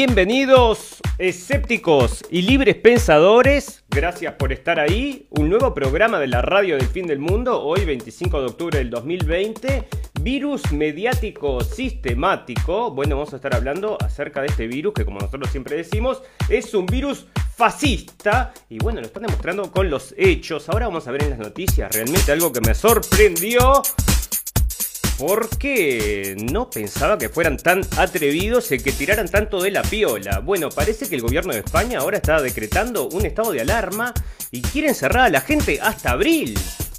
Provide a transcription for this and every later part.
Bienvenidos, escépticos y libres pensadores. Gracias por estar ahí. Un nuevo programa de la radio del fin del mundo, hoy 25 de octubre del 2020. Virus mediático sistemático. Bueno, vamos a estar hablando acerca de este virus que, como nosotros siempre decimos, es un virus fascista. Y bueno, lo están demostrando con los hechos. Ahora vamos a ver en las noticias realmente algo que me sorprendió porque no pensaba que fueran tan atrevidos y que tiraran tanto de la piola. Bueno, parece que el gobierno de España ahora está decretando un estado de alarma y quieren cerrar a la gente hasta abril.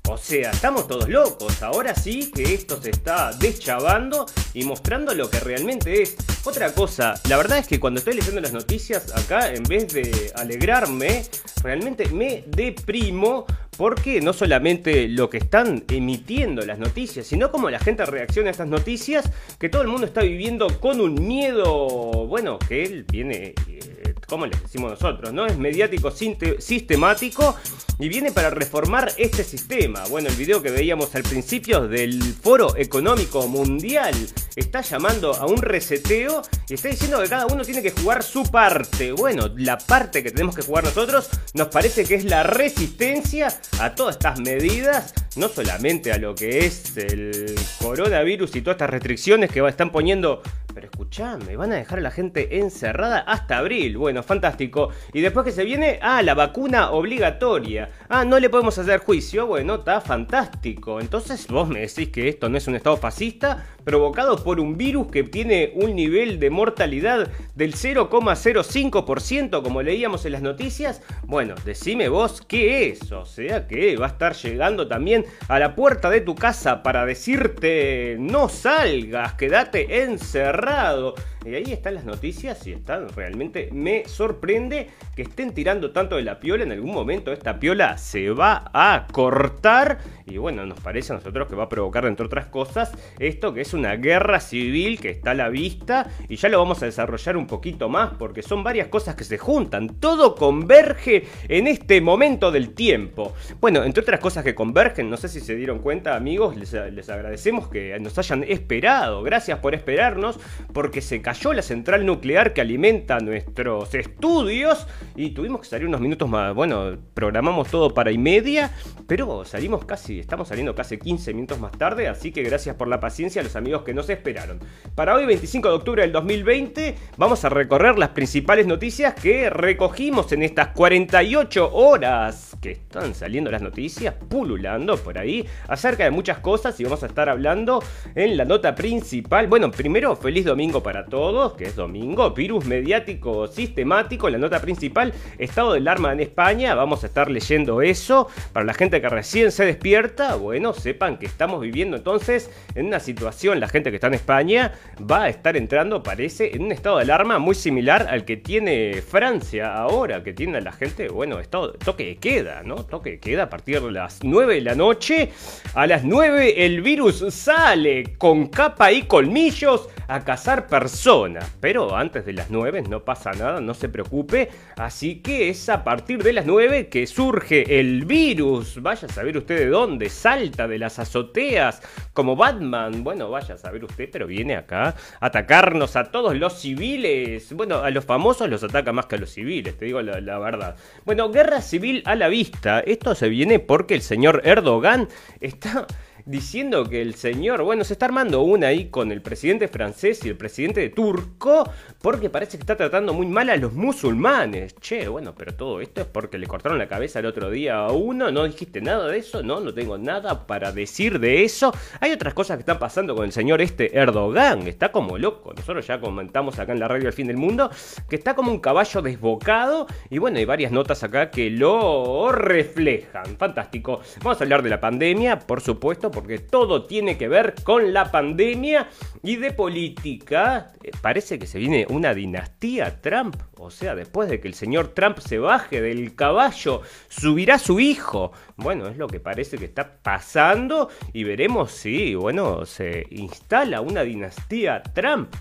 O sea, estamos todos locos. Ahora sí que esto se está deschavando y mostrando lo que realmente es. Otra cosa, la verdad es que cuando estoy leyendo las noticias acá, en vez de alegrarme, realmente me deprimo porque no solamente lo que están emitiendo las noticias, sino como la gente reacciona a estas noticias, que todo el mundo está viviendo con un miedo, bueno, que él viene, eh, como les decimos nosotros, ¿no? Es mediático sistemático y viene para reformar este sistema. Bueno, el video que veíamos al principio del Foro Económico Mundial está llamando a un reseteo y está diciendo que cada uno tiene que jugar su parte. Bueno, la parte que tenemos que jugar nosotros nos parece que es la resistencia a todas estas medidas, no solamente a lo que es el coronavirus y todas estas restricciones que están poniendo pero escuchame, van a dejar a la gente encerrada hasta abril. Bueno, fantástico. Y después que se viene, ah, la vacuna obligatoria. Ah, no le podemos hacer juicio. Bueno, está fantástico. Entonces vos me decís que esto no es un estado fascista provocado por un virus que tiene un nivel de mortalidad del 0,05% como leíamos en las noticias. Bueno, decime vos qué es. O sea que va a estar llegando también a la puerta de tu casa para decirte no salgas, quédate encerrado y ahí están las noticias y están realmente me sorprende que estén tirando tanto de la piola. En algún momento esta piola se va a cortar y bueno, nos parece a nosotros que va a provocar, entre otras cosas, esto que es una guerra civil que está a la vista y ya lo vamos a desarrollar un poquito más porque son varias cosas que se juntan. Todo converge en este momento del tiempo. Bueno, entre otras cosas que convergen, no sé si se dieron cuenta, amigos, les, agradecemos que nos hayan esperado. Gracias por esperarnos porque se cayó la central nuclear que alimenta nuestros estudios y tuvimos que salir unos minutos más. Bueno, programamos todo para y media, pero salimos casi, estamos saliendo casi 15 minutos más tarde, así que gracias por la paciencia a los amigos que nos esperaron. Para hoy, 25 de octubre del 2020, vamos a recorrer las principales noticias que recogimos en estas 48 horas que están saliendo las noticias, pululando por ahí, acerca de muchas cosas y vamos a estar hablando en la nota principal. Bueno, primero, feliz domingo para todos, que es domingo, virus mediático sistemático, la nota principal, estado del arma en España, vamos a estar leyendo eso. Para la gente que recién se despierta, bueno, sepan que estamos viviendo entonces en una situación, la gente que está en España va a estar entrando, parece, en un estado de alarma muy similar al que tiene Francia ahora, que tiene a la gente, bueno, estado, toque de queda, ¿no? Toque de queda a partir de las 9 de la noche. A las 9 el virus sale con capa y colmillos a cazar personas. Pero antes de las 9 no pasa nada, no se preocupe. Así que es a partir de las 9 que surge el virus. Vaya a saber usted de dónde. Salta de las azoteas como Batman. Bueno, vaya a saber usted, pero viene acá a atacarnos a todos los civiles. Bueno, a los famosos los ataca más que a los civiles, te digo la, la verdad. Bueno, guerra civil a la vista. Esto se viene porque el señor Erdogan está diciendo que el señor, bueno, se está armando una ahí con el presidente francés y el presidente de turco, porque parece que está tratando muy mal a los musulmanes. Che, bueno, pero todo esto es porque le cortaron la cabeza el otro día a uno, no dijiste nada de eso, no, no tengo nada para decir de eso. Hay otras cosas que están pasando con el señor este Erdogan, está como loco. Nosotros ya comentamos acá en la radio El Fin del Mundo que está como un caballo desbocado y bueno, hay varias notas acá que lo reflejan. Fantástico. Vamos a hablar de la pandemia, por supuesto, porque todo tiene que ver con la pandemia y de política. Eh, parece que se viene una dinastía Trump. O sea, después de que el señor Trump se baje del caballo, subirá su hijo. Bueno, es lo que parece que está pasando y veremos si, bueno, se instala una dinastía Trump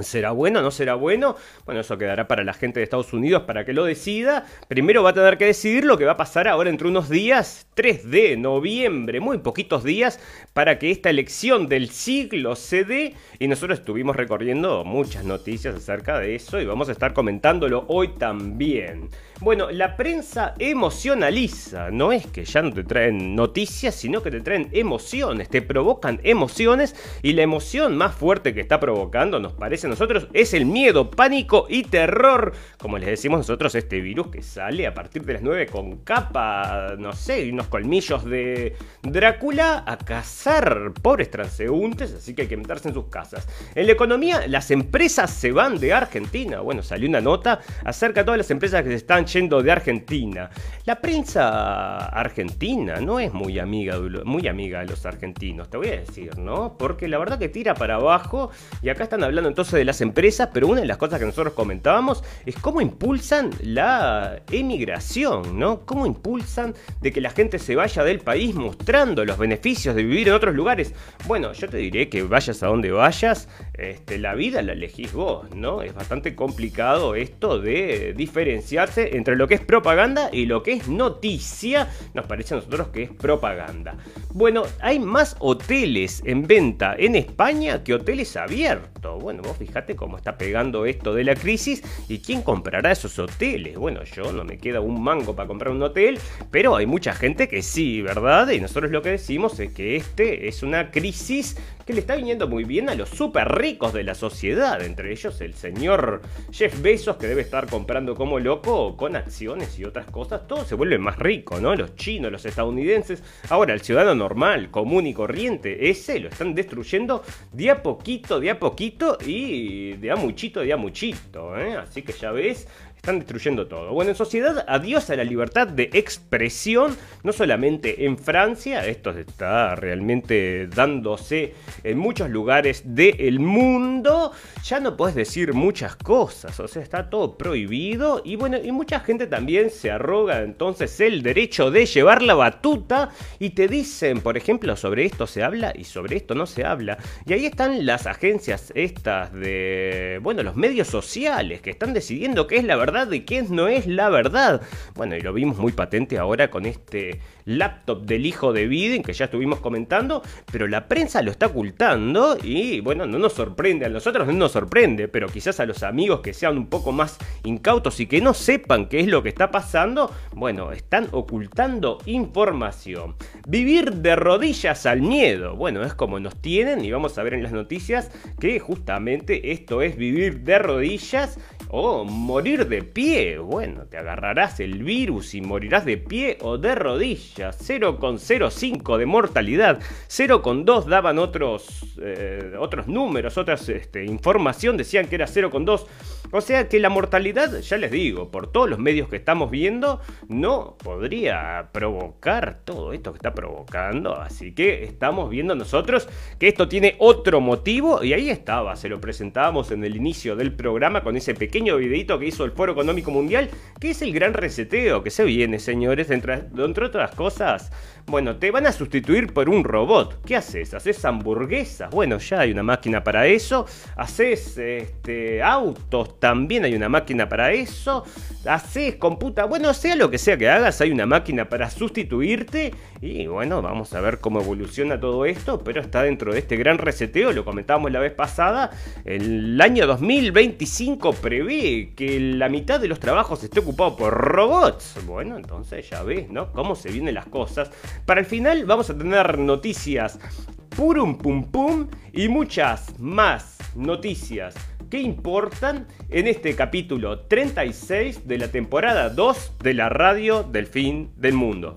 ¿Será bueno? ¿No será bueno? Bueno, eso quedará para la gente de Estados Unidos para que lo decida. Primero va a tener que decidir lo que va a pasar ahora entre unos días, 3 de noviembre, muy poquitos días, para que esta elección del siglo se dé. Y nosotros estuvimos recorriendo muchas noticias acerca de eso y vamos a estar comentándolo hoy también. Bueno, la prensa emocionaliza, no es que ya no te traen noticias, sino que te traen emociones, te provocan emociones y la emoción más fuerte que está provocando, nos parece a nosotros, es el miedo, pánico y terror, como les decimos nosotros, este virus que sale a partir de las 9 con capa, no sé, y unos colmillos de Drácula a cazar pobres transeúntes, así que hay que meterse en sus casas. En la economía, las empresas se van de Argentina, bueno, salió una nota acerca de todas las empresas que se están yendo de Argentina. La prensa argentina no es muy amiga, muy amiga de los argentinos, te voy a decir, ¿no? Porque la verdad que tira para abajo y acá están hablando entonces de las empresas, pero una de las cosas que nosotros comentábamos es cómo impulsan la emigración, ¿no? Cómo impulsan de que la gente se vaya del país mostrando los beneficios de vivir en otros lugares. Bueno, yo te diré que vayas a donde vayas, este, la vida la elegís vos, ¿no? Es bastante complicado esto de diferenciarse entre lo que es propaganda y lo que es noticia, nos parece a nosotros que es propaganda. Bueno, hay más hoteles en venta en España que hoteles abiertos. Bueno, vos fíjate cómo está pegando esto de la crisis y quién comprará esos hoteles. Bueno, yo no me queda un mango para comprar un hotel, pero hay mucha gente que sí, ¿verdad? Y nosotros lo que decimos es que este es una crisis que le está viniendo muy bien a los súper ricos de la sociedad, entre ellos el señor Jeff Bezos que debe estar comprando como loco con acciones y otras cosas, todo se vuelve más rico, ¿no? Los chinos, los estadounidenses, ahora el ciudadano normal, común y corriente, ese lo están destruyendo de a poquito, de a poquito y de a muchito, de a muchito, ¿eh? Así que ya ves, están destruyendo todo. Bueno, en sociedad, adiós a la libertad de expresión, no solamente en Francia, esto está realmente dándose en muchos lugares del mundo, ya no puedes decir muchas cosas, o sea, está todo prohibido y bueno, y mucha gente también se arroga entonces el derecho de llevar la batuta y te dicen, por ejemplo, sobre esto se habla y sobre esto no se habla. Y ahí están las agencias estas de, bueno, los medios sociales que están decidiendo qué es la verdad de quién no es la verdad. Bueno, y lo vimos muy patente ahora con este laptop del hijo de Biden que ya estuvimos comentando, pero la prensa lo está ocultando y bueno, no nos sorprende, a nosotros no nos sorprende, pero quizás a los amigos que sean un poco más incautos y que no sepan qué es lo que está pasando, bueno, están ocultando información. Vivir de rodillas al miedo, bueno, es como nos tienen y vamos a ver en las noticias que justamente esto es vivir de rodillas o morir de pie. Bueno, te agarrarás el virus y morirás de pie o de rodillas. 0,05 de mortalidad. 0,2 daban otros, eh, otros números, otras este, información. Decían que era 0,2. O sea que la mortalidad, ya les digo, por todos los medios que estamos viendo, no podría provocar todo esto que está provocando. Así que estamos viendo nosotros que esto tiene otro motivo y ahí estaba, se lo presentábamos en el inicio del programa con ese pequeño videito que hizo el Foro Económico Mundial, que es el gran reseteo que se viene, señores, entre, entre otras cosas. cosas. Bueno, te van a sustituir por un robot. ¿Qué haces? ¿Haces hamburguesas? Bueno, ya hay una máquina para eso. ¿Haces este, autos? También hay una máquina para eso. ¿Haces computa? Bueno, sea lo que sea que hagas, hay una máquina para sustituirte. Y bueno, vamos a ver cómo evoluciona todo esto. Pero está dentro de este gran reseteo, lo comentábamos la vez pasada. El año 2025 prevé que la mitad de los trabajos esté ocupado por robots. Bueno, entonces ya ves, ¿no? Cómo se vienen las cosas. Para el final vamos a tener noticias purum pum pum y muchas más noticias que importan en este capítulo 36 de la temporada 2 de la radio del fin del mundo.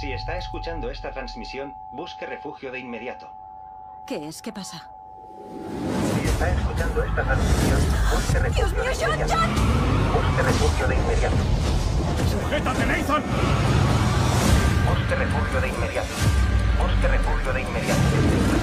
Si está escuchando esta transmisión, busque refugio de inmediato. ¿Qué es? ¿Qué pasa? Si está escuchando esta transmisión, busque refugio de inmediato. Busque refugio de inmediato. ¡Sujétate, Nathan! Busque refugio de inmediato. Busque refugio de inmediato.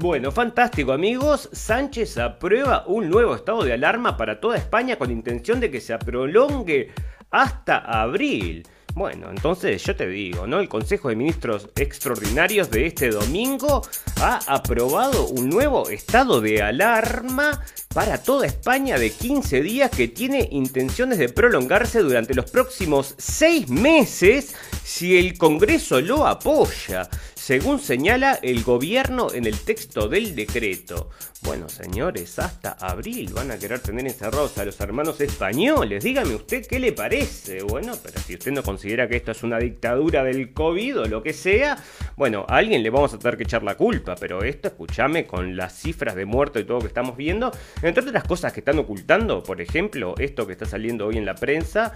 Bueno, fantástico amigos. Sánchez aprueba un nuevo estado de alarma para toda España con intención de que se prolongue hasta abril. Bueno, entonces yo te digo, ¿no? El Consejo de Ministros Extraordinarios de este domingo ha aprobado un nuevo estado de alarma para toda España de 15 días que tiene intenciones de prolongarse durante los próximos 6 meses si el Congreso lo apoya según señala el gobierno en el texto del decreto. Bueno, señores, hasta abril van a querer tener encerrados a los hermanos españoles. Dígame usted qué le parece. Bueno, pero si usted no considera que esto es una dictadura del COVID o lo que sea, bueno, a alguien le vamos a tener que echar la culpa. Pero esto, escúchame, con las cifras de muertos y todo lo que estamos viendo, entre otras cosas que están ocultando, por ejemplo, esto que está saliendo hoy en la prensa,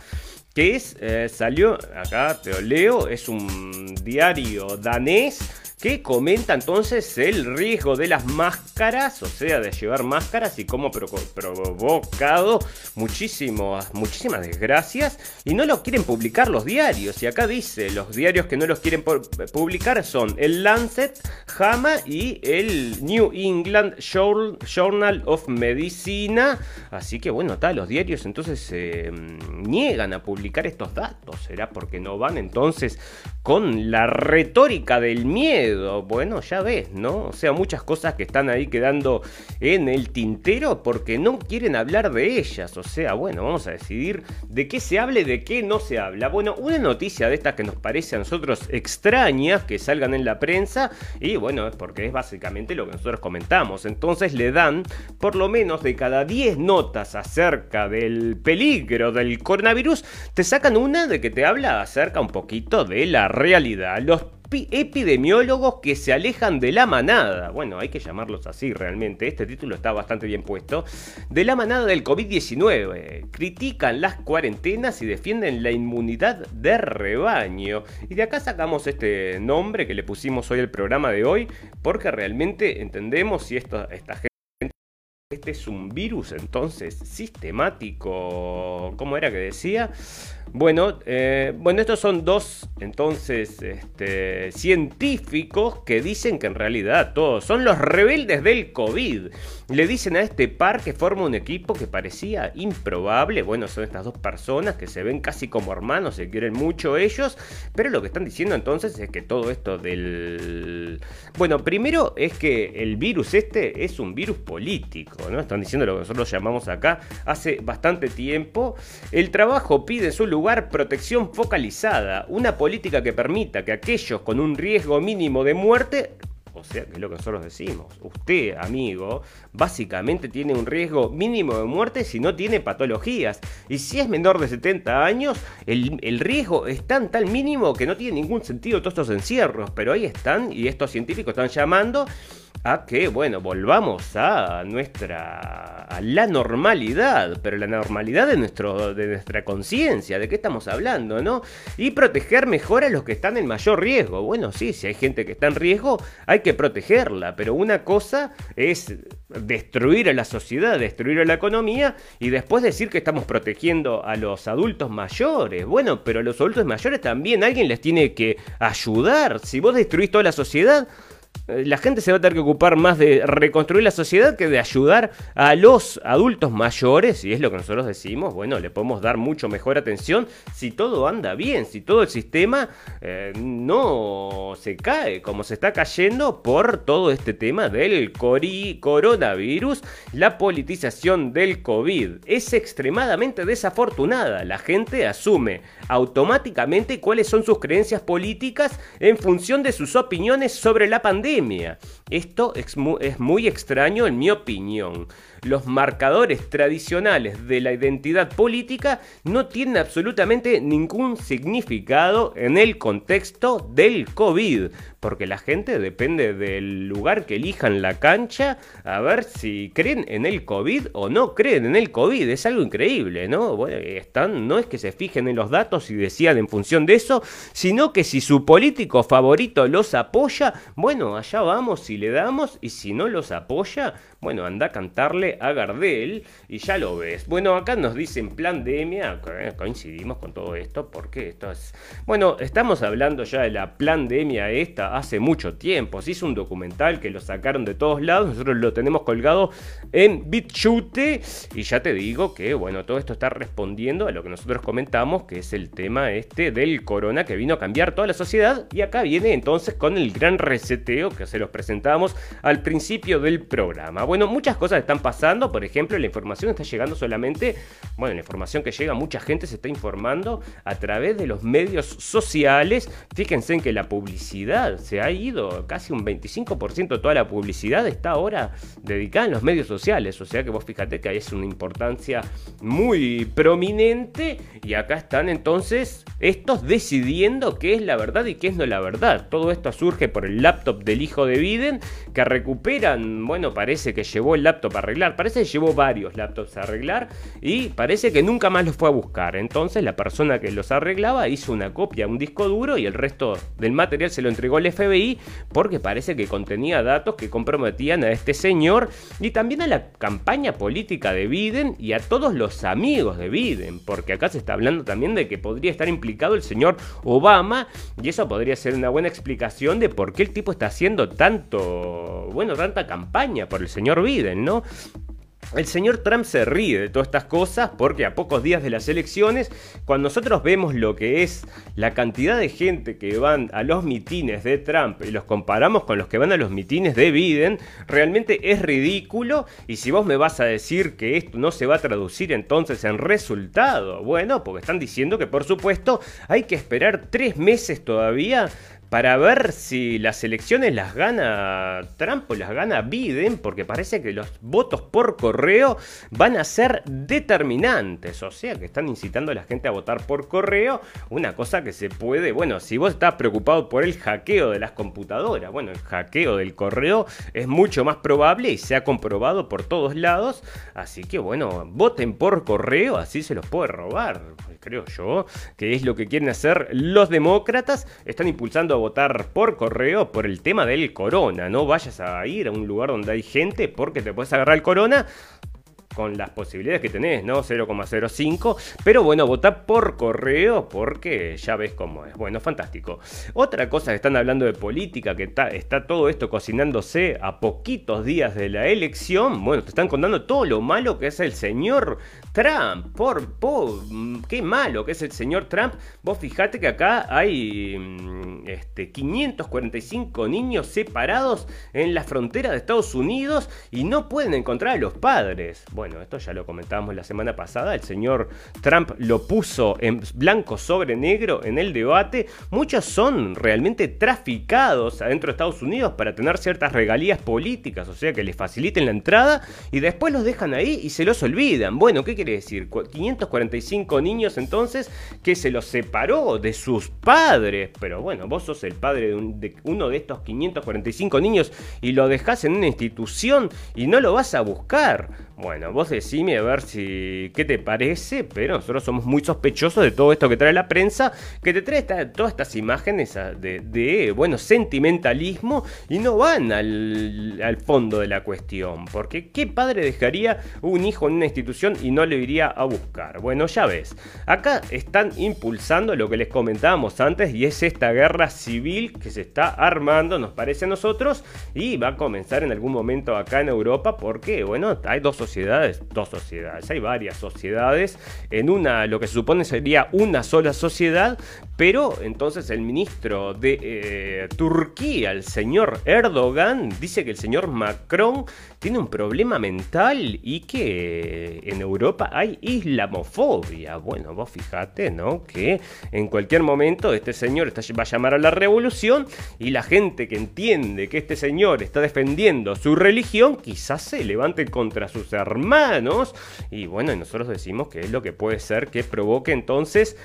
que es, eh, salió, acá te lo leo, es un diario danés que comenta entonces el riesgo de las máscaras, o sea, de llevar máscaras y cómo provocado muchísimas, muchísimas desgracias y no lo quieren publicar los diarios. Y acá dice, los diarios que no los quieren publicar son el Lancet, JAMA y el New England Journal of Medicina. Así que bueno, tal, los diarios entonces mm, niegan a publicar estos datos. ¿Será porque no van entonces con la retórica del miedo. Bueno, ya ves, ¿no? O sea, muchas cosas que están ahí quedando en el tintero porque no quieren hablar de ellas. O sea, bueno, vamos a decidir de qué se hable, de qué no se habla. Bueno, una noticia de estas que nos parece a nosotros extrañas que salgan en la prensa y bueno, es porque es básicamente lo que nosotros comentamos. Entonces le dan por lo menos de cada 10 notas acerca del peligro del coronavirus, te sacan una de que te habla acerca un poquito de la realidad. Los epidemiólogos que se alejan de la manada. Bueno, hay que llamarlos así realmente. Este título está bastante bien puesto. De la manada del COVID-19. Critican las cuarentenas y defienden la inmunidad de rebaño. Y de acá sacamos este nombre que le pusimos hoy al programa de hoy. Porque realmente entendemos si esta gente este es un virus entonces sistemático. ¿Cómo era que decía? Bueno, eh, bueno, estos son dos entonces este, científicos que dicen que en realidad todos son los rebeldes del COVID. Le dicen a este par que forma un equipo que parecía improbable. Bueno, son estas dos personas que se ven casi como hermanos, se quieren mucho ellos. Pero lo que están diciendo entonces es que todo esto del... Bueno, primero es que el virus este es un virus político, ¿no? Están diciendo lo que nosotros llamamos acá hace bastante tiempo. El trabajo pide su lugar protección focalizada, una política que permita que aquellos con un riesgo mínimo de muerte o sea, que es lo que nosotros decimos. Usted, amigo, básicamente tiene un riesgo mínimo de muerte si no tiene patologías. Y si es menor de 70 años, el, el riesgo es tan tal mínimo que no tiene ningún sentido todos estos encierros. Pero ahí están, y estos científicos están llamando a que, bueno, volvamos a nuestra. a la normalidad, pero la normalidad de, nuestro, de nuestra conciencia, de qué estamos hablando, ¿no? Y proteger mejor a los que están en mayor riesgo. Bueno, sí, si hay gente que está en riesgo, hay que protegerla, pero una cosa es destruir a la sociedad, destruir a la economía y después decir que estamos protegiendo a los adultos mayores. Bueno, pero a los adultos mayores también alguien les tiene que ayudar. Si vos destruís toda la sociedad, la gente se va a tener que ocupar más de reconstruir la sociedad que de ayudar a los adultos mayores, y es lo que nosotros decimos, bueno, le podemos dar mucho mejor atención si todo anda bien, si todo el sistema eh, no se cae como se está cayendo por todo este tema del coronavirus, la politización del COVID. Es extremadamente desafortunada, la gente asume automáticamente cuáles son sus creencias políticas en función de sus opiniones sobre la pandemia esto es muy, extraño en mi opinión. Los marcadores tradicionales de la identidad política no tienen absolutamente ningún significado en el contexto del COVID, porque la gente depende del lugar que elijan la cancha a ver si creen en el COVID o no creen en el COVID. Es algo increíble, ¿no? Bueno, están, no es que se fijen en los datos y decían en función de eso, sino que si su político favorito los apoya, bueno, allá vamos y le damos, y si no los apoya, bueno, anda a cantarle homenaje a Gardel y ya lo ves. Bueno, acá nos dicen pandemia, eh, coincidimos con todo esto porque esto es... Bueno, estamos hablando ya de la pandemia esta hace mucho tiempo. Se hizo un documental que lo sacaron de todos lados, nosotros lo tenemos colgado en BitChute y ya te digo que, bueno, todo esto está respondiendo a lo que nosotros comentamos, que es el tema este del corona que vino a cambiar toda la sociedad y acá viene entonces con el gran reseteo que se los presentamos al principio del programa. Bueno, muchas cosas están pasando, por ejemplo, la información está llegando solamente, bueno, la información que llega, mucha gente se está informando a través de los medios sociales. Fíjense en que la publicidad se ha ido, casi un 25% de toda la publicidad está ahora dedicada en los medios sociales, o sea que vos fíjate que ahí es una importancia muy prominente y acá están entonces estos decidiendo qué es la verdad y qué es no la verdad. Todo esto surge por el laptop del hijo de Biden que recuperan, bueno, parece que llevó el laptop a arreglar, parece que llevó varios laptops a arreglar y parece que nunca más los fue a buscar. Entonces la persona que los arreglaba hizo una copia, un disco duro y el resto del material se lo entregó el FBI porque parece que contenía datos que comprometían a este señor y también a la campaña política de Biden y a todos los amigos de Biden, porque acá se está hablando también de que podría estar implicado el señor Obama y eso podría ser una buena explicación de por qué el tipo está haciendo tanto, bueno, tanta campaña por el señor Biden, ¿no? El señor Trump se ríe de todas estas cosas porque a pocos días de las elecciones, cuando nosotros vemos lo que es la cantidad de gente que van a los mitines de Trump y los comparamos con los que van a los mitines de Biden, realmente es ridículo. Y si vos me vas a decir que esto no se va a traducir entonces en resultado, bueno, porque están diciendo que por supuesto hay que esperar tres meses todavía para ver si las elecciones las gana Trump o las gana Biden, porque parece que los votos por correo van a ser determinantes, o sea que están incitando a la gente a votar por correo, una cosa que se puede, bueno, si vos estás preocupado por el hackeo de las computadoras, bueno, el hackeo del correo es mucho más probable y se ha comprobado por todos lados, así que bueno, voten por correo, así se los puede robar, creo yo, que es lo que quieren hacer los demócratas, están impulsando a votar por correo por el tema del corona. No vayas a ir a un lugar donde hay gente porque te puedes agarrar el corona con las posibilidades que tenés, ¿no? 0,05. Pero bueno, votá por correo porque ya ves cómo es. Bueno, fantástico. Otra cosa que están hablando de política, que está, está todo esto cocinándose a poquitos días de la elección. Bueno, te están contando todo lo malo que es el señor Trump. Por, por qué malo que es el señor Trump. Vos fijate que acá hay mm, este, 545 niños separados en la frontera de Estados Unidos y no pueden encontrar a los padres. Bueno, esto ya lo comentábamos la semana pasada, el señor Trump lo puso en blanco sobre negro en el debate. Muchos son realmente traficados adentro de Estados Unidos para tener ciertas regalías políticas, o sea que les faciliten la entrada y después los dejan ahí y se los olvidan. Bueno, ¿qué quiere decir? 545 niños entonces que se los separó de sus padres. Pero bueno, vos sos el padre de, de uno de estos 545 niños y lo dejás en una institución y no lo vas a buscar. Bueno, vos decime a ver si qué te parece, pero nosotros somos muy sospechosos de todo esto que trae la prensa, que te trae todas estas imágenes de, bueno, sentimentalismo y no van al, al, fondo de la cuestión. Porque ¿qué padre dejaría un hijo en una institución y no le iría a buscar? Bueno, ya ves, acá están impulsando lo que les comentábamos antes y es esta guerra civil que se está armando, nos parece a nosotros, y va a comenzar en algún momento acá en Europa porque, bueno, hay dos sociedades, dos sociedades, hay varias sociedades, en una, lo que se supone sería una sola sociedad, pero entonces el ministro de eh, Turquía, el señor Erdogan, dice que el señor Macron tiene un problema mental y que en Europa hay islamofobia. Bueno, vos fijate, ¿no? Que en cualquier momento este señor va a llamar a la revolución y la gente que entiende que este señor está defendiendo su religión quizás se levante contra sus hermanos. Y bueno, nosotros decimos que es lo que puede ser que provoque entonces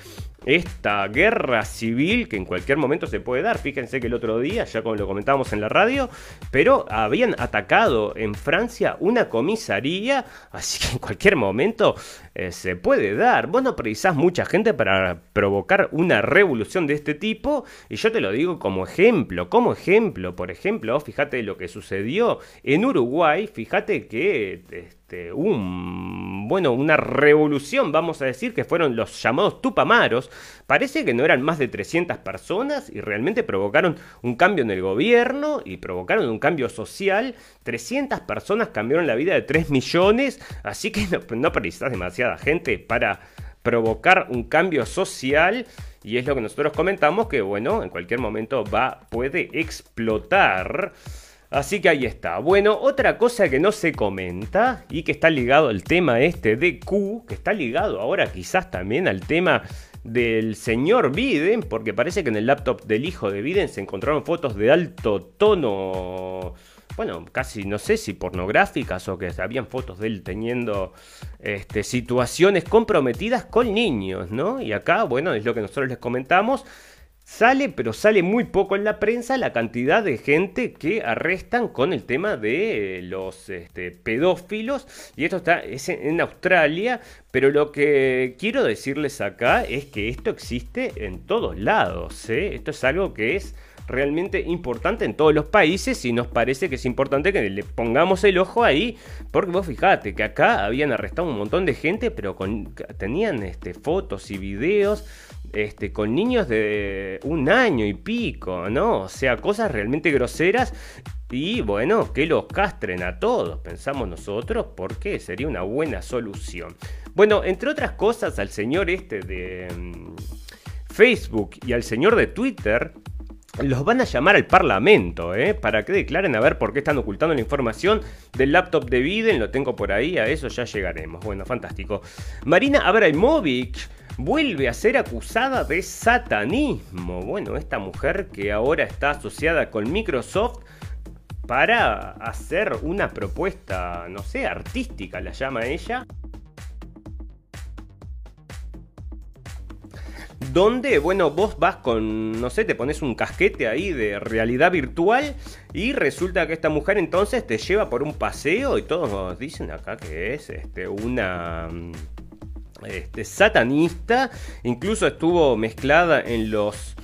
esta guerra civil que en cualquier momento se puede dar. Fíjense que el otro día, ya como lo comentábamos en la radio, pero habían atacado en Francia una comisaría, así que en cualquier momento eh, se puede dar. Vos no precisás mucha gente para provocar una revolución de este tipo, y yo te lo digo como ejemplo, como ejemplo, por ejemplo, fíjate lo que sucedió en Uruguay, fíjate que este, bueno, una revolución, vamos a decir, que fueron los llamados Tupamaros. Parece que no eran más de 300 personas y realmente provocaron un cambio en el gobierno y provocaron un cambio social. 300 personas cambiaron la vida de 3 millones, así que no, no precisas demasiada gente para provocar un cambio social y es lo que nosotros comentamos que bueno, en cualquier momento va puede explotar. Así que ahí está. Bueno, otra cosa que no se comenta y que está ligado al tema este de Q, que está ligado ahora quizás también al tema del señor Biden, porque parece que en el laptop del hijo de Biden se encontraron fotos de alto tono bueno, casi no sé si pornográficas o que habían fotos de él teniendo este, situaciones comprometidas con niños, ¿no? Y acá, bueno, es lo que nosotros les comentamos. Sale, pero sale muy poco en la prensa la cantidad de gente que arrestan con el tema de los este, pedófilos. Y esto está es en Australia. Pero lo que quiero decirles acá es que esto existe en todos lados. ¿eh? Esto es algo que es realmente importante en todos los países y nos parece que es importante que le pongamos el ojo ahí, porque vos fijate que acá habían arrestado un montón de gente, pero tenían este, fotos y videos este, con niños de un año y pico, ¿no? O sea, cosas realmente groseras y bueno, que los castren a todos, pensamos nosotros, porque sería una buena solución. Bueno, entre otras cosas, al señor este de mm, Facebook y al señor de Twitter los van a llamar al Parlamento, ¿eh? Para que declaren a ver por qué están ocultando la información del laptop de Biden. Lo tengo por ahí, a eso ya llegaremos. Bueno, fantástico. Marina Abraimovic vuelve a ser acusada de satanismo. Bueno, esta mujer que ahora está asociada con Microsoft para hacer una propuesta, no sé, artística, la llama ella. donde, bueno, vos vas con, no sé, te pones un casquete ahí de realidad virtual y resulta que esta mujer entonces te lleva por un paseo y todos dicen acá que es este, una... Este, satanista, incluso estuvo mezclada en los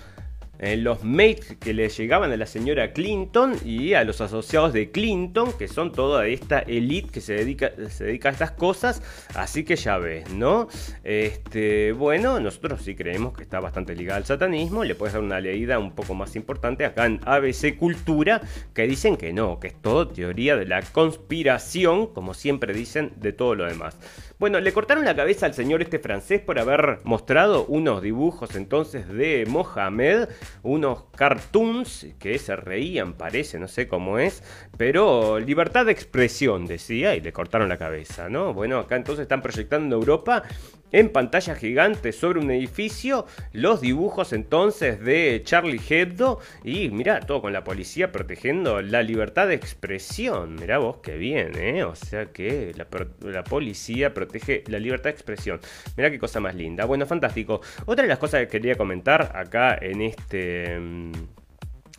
eh, los mates que le llegaban a la señora Clinton y a los asociados de Clinton, que son toda esta elite que se dedica, se dedica a estas cosas. Así que ya ves, ¿no? Este, bueno, nosotros sí creemos que está bastante ligado al satanismo. Le puedes dar una leída un poco más importante acá en ABC Cultura, que dicen que no, que es todo teoría de la conspiración, como siempre dicen, de todo lo demás. Bueno, le cortaron la cabeza al señor este francés por haber mostrado unos dibujos entonces de Mohamed, unos cartoons que se reían, parece, no sé cómo es, pero libertad de expresión decía y le cortaron la cabeza, ¿no? Bueno, acá entonces están proyectando Europa en pantalla gigante sobre un edificio los dibujos entonces de Charlie Hebdo y mira, todo con la policía protegiendo la libertad de expresión. Mirá vos qué bien, ¿eh? O sea que la, la policía protege la libertad de expresión. Mirá qué cosa más linda. Bueno, fantástico. Otra de las cosas que quería comentar acá en este... Mm,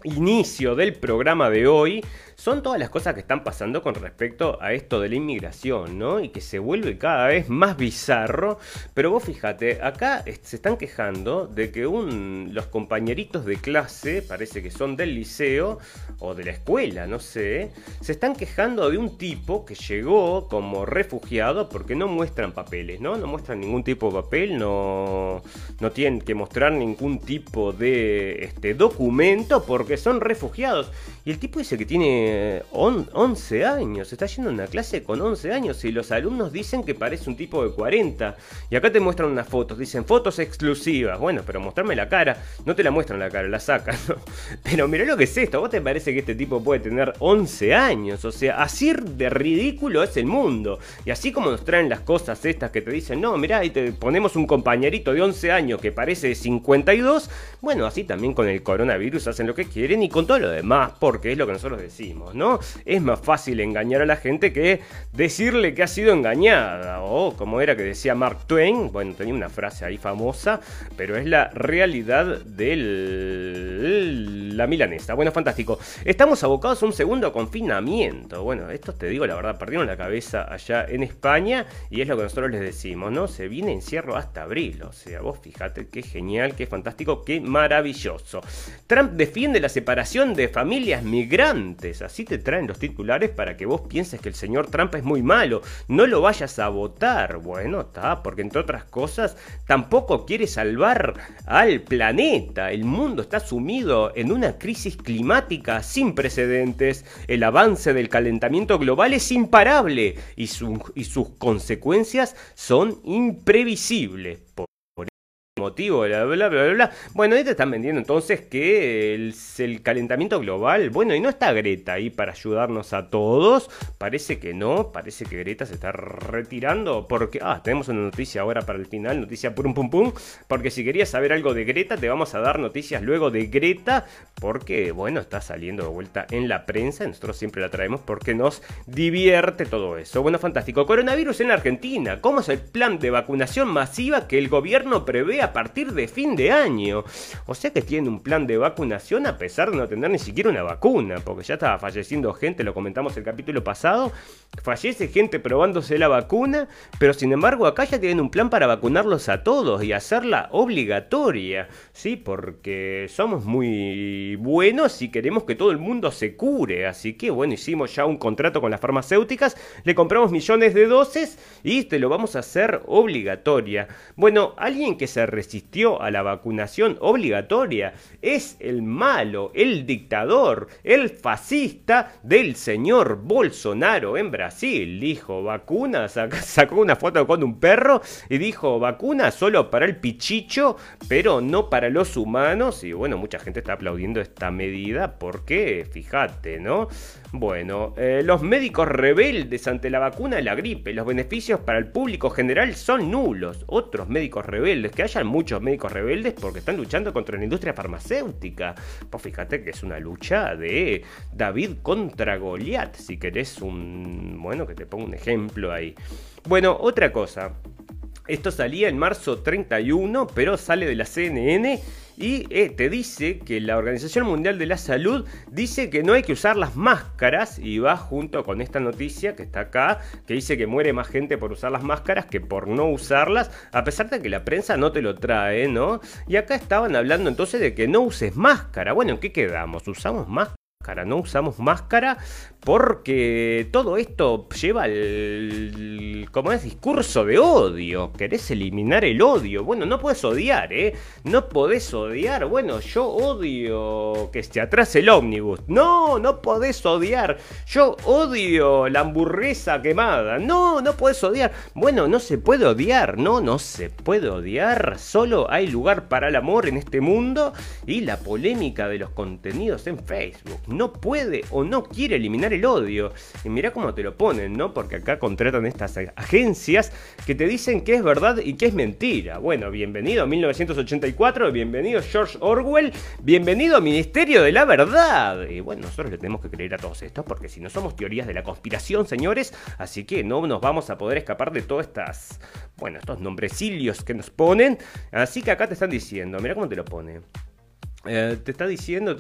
inicio del programa de hoy son todas las cosas que están pasando con respecto a esto de la inmigración, ¿no? Y que se vuelve cada vez más bizarro. Pero vos fíjate, acá se están quejando de que un, los compañeritos de clase, parece que son del liceo o de la escuela, no sé, se están quejando de un tipo que llegó como refugiado porque no muestran papeles, ¿no? No muestran ningún tipo de papel, no, no tienen que mostrar ningún tipo de este, documento porque son refugiados. Y el tipo dice que tiene 11 años, está yendo a una clase con 11 años y los alumnos dicen que parece un tipo de 40. Y acá te muestran unas fotos, dicen fotos exclusivas. Bueno, pero mostrarme la cara, no te la muestran la cara, la sacan. Pero mira lo que es esto, ¿vos te parece que este tipo puede tener 11 años? O sea, así de ridículo es el mundo. Y así como nos traen las cosas estas que te dicen, no, mirá, ahí te ponemos un compañerito de 11 años que parece de 52, bueno, así también con el coronavirus hacen lo que quieren y con todo lo demás. Por porque es lo que nosotros decimos, ¿no? Es más fácil engañar a la gente que decirle que ha sido engañada, o como era que decía Mark Twain, bueno, tenía una frase ahí famosa, pero es la realidad del la milanesa. Bueno, fantástico. Estamos abocados a un segundo confinamiento. Bueno, esto te digo la verdad, perdieron la cabeza allá en España y es lo que nosotros les decimos, ¿no? Se viene encierro hasta abril. O sea, vos fíjate qué genial, qué fantástico, qué maravilloso. Trump defiende la separación de familias migrantes. Así te traen los titulares para que vos pienses que el señor Trump es muy malo. No lo vayas a votar. Bueno, está, porque entre otras cosas tampoco quiere salvar al planeta. El mundo está sumido en una crisis climática sin precedentes. El avance del calentamiento global es imparable y, y sus consecuencias son imprevisibles motivo, bla, bla, bla, bla, Bueno, ahí te están vendiendo entonces que el, el, calentamiento global, bueno, y no está Greta ahí para ayudarnos a todos, parece que no, parece que Greta se está retirando, porque, ah, tenemos una noticia ahora para el final, noticia pum pum pum, porque si querías saber algo de Greta, te vamos a dar noticias luego de Greta, porque, bueno, está saliendo de vuelta en la prensa, nosotros siempre la traemos porque nos divierte todo eso. Bueno, fantástico. Coronavirus en Argentina, ¿cómo es el plan de vacunación masiva que el gobierno prevé a partir de fin de año. O sea que tiene un plan de vacunación a pesar de no tener ni siquiera una vacuna, porque ya estaba falleciendo gente, lo comentamos el capítulo pasado, fallece gente probándose la vacuna, pero sin embargo acá ya tienen un plan para vacunarlos a todos y hacerla obligatoria, ¿sí? Porque somos muy buenos y queremos que todo el mundo se cure, así que bueno, hicimos ya un contrato con las farmacéuticas, le compramos millones de dosis y te lo vamos a hacer obligatoria. Bueno, alguien que se resistió a la vacunación obligatoria es el malo, el dictador, el fascista del señor Bolsonaro en Brasil. Dijo vacuna, sacó una foto con un perro y dijo vacuna solo para el pichicho, pero no para los humanos. Y bueno, mucha gente está aplaudiendo esta medida porque, fíjate, ¿no? Bueno, eh, los médicos rebeldes ante la vacuna de la gripe, los beneficios para el público general son nulos. Otros médicos rebeldes, que hayan muchos médicos rebeldes porque están luchando contra la industria farmacéutica. Pues fíjate que es una lucha de David contra Goliat, si querés un... Bueno, que te pongo un ejemplo ahí. Bueno, otra cosa. Esto salía en marzo 31, pero sale de la CNN y eh, te dice que la Organización Mundial de la Salud dice que no hay que usar las máscaras y va junto con esta noticia que está acá, que dice que muere más gente por usar las máscaras que por no usarlas, a pesar de que la prensa no te lo trae, ¿no? Y acá estaban hablando entonces de que no uses máscara. Bueno, ¿en qué quedamos? ¿Usamos máscara? No usamos máscara porque todo esto lleva el, como es, discurso de odio. Querés eliminar el odio. Bueno, no puedes odiar, ¿eh? No podés odiar. Bueno, yo odio que esté atrás el ómnibus. No, no podés odiar. Yo odio la hamburguesa quemada. No, no podés odiar. Bueno, no se puede odiar. No, no se puede odiar. Solo hay lugar para el amor en este mundo y la polémica de los contenidos en Facebook. No puede o no quiere eliminar el odio. Y mira cómo te lo ponen, ¿no? Porque acá contratan estas agencias que te dicen que es verdad y que es mentira. Bueno, bienvenido a 1984, bienvenido George Orwell, bienvenido Ministerio de la Verdad. Y bueno, nosotros le tenemos que creer a todos estos porque si no somos teorías de la conspiración, señores, así que no nos vamos a poder escapar de todas estas, bueno, estos nombrecillos que nos ponen. Así que acá te están diciendo, mira cómo te lo pone. Eh, te está diciendo,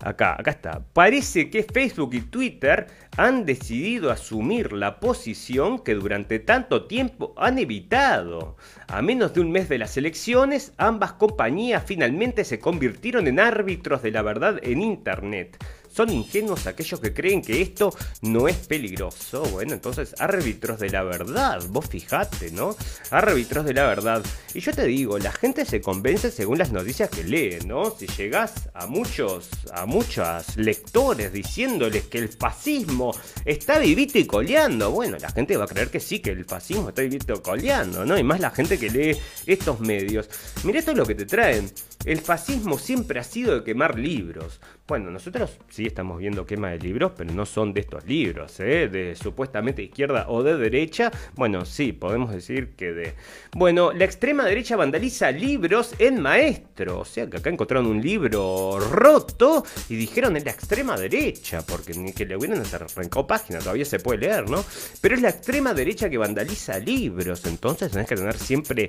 acá, acá está. Parece que Facebook y Twitter han decidido asumir la posición que durante tanto tiempo han evitado. A menos de un mes de las elecciones, ambas compañías finalmente se convirtieron en árbitros de la verdad en Internet. Son ingenuos aquellos que creen que esto no es peligroso. Bueno, entonces árbitros de la verdad, vos fijate, ¿no? Árbitros de la verdad. Y yo te digo, la gente se convence según las noticias que lee, ¿no? Si llegás a muchos, a muchos lectores diciéndoles que el fascismo está vivito y coleando, bueno, la gente va a creer que sí, que el fascismo está vivito y coleando, ¿no? Y más la gente que lee estos medios. Mira esto es lo que te traen. El fascismo siempre ha sido de quemar libros. Bueno, nosotros sí estamos viendo quema de libros, pero no son de estos libros, ¿eh? de supuestamente izquierda o de derecha. Bueno, sí, podemos decir que de... Bueno, la extrema derecha vandaliza libros en maestro. O sea que acá encontraron un libro roto y dijeron en la extrema derecha, porque ni que le hubieran arrancado página, todavía se puede leer, ¿no? Pero es la extrema derecha que vandaliza libros, entonces tenés que tener siempre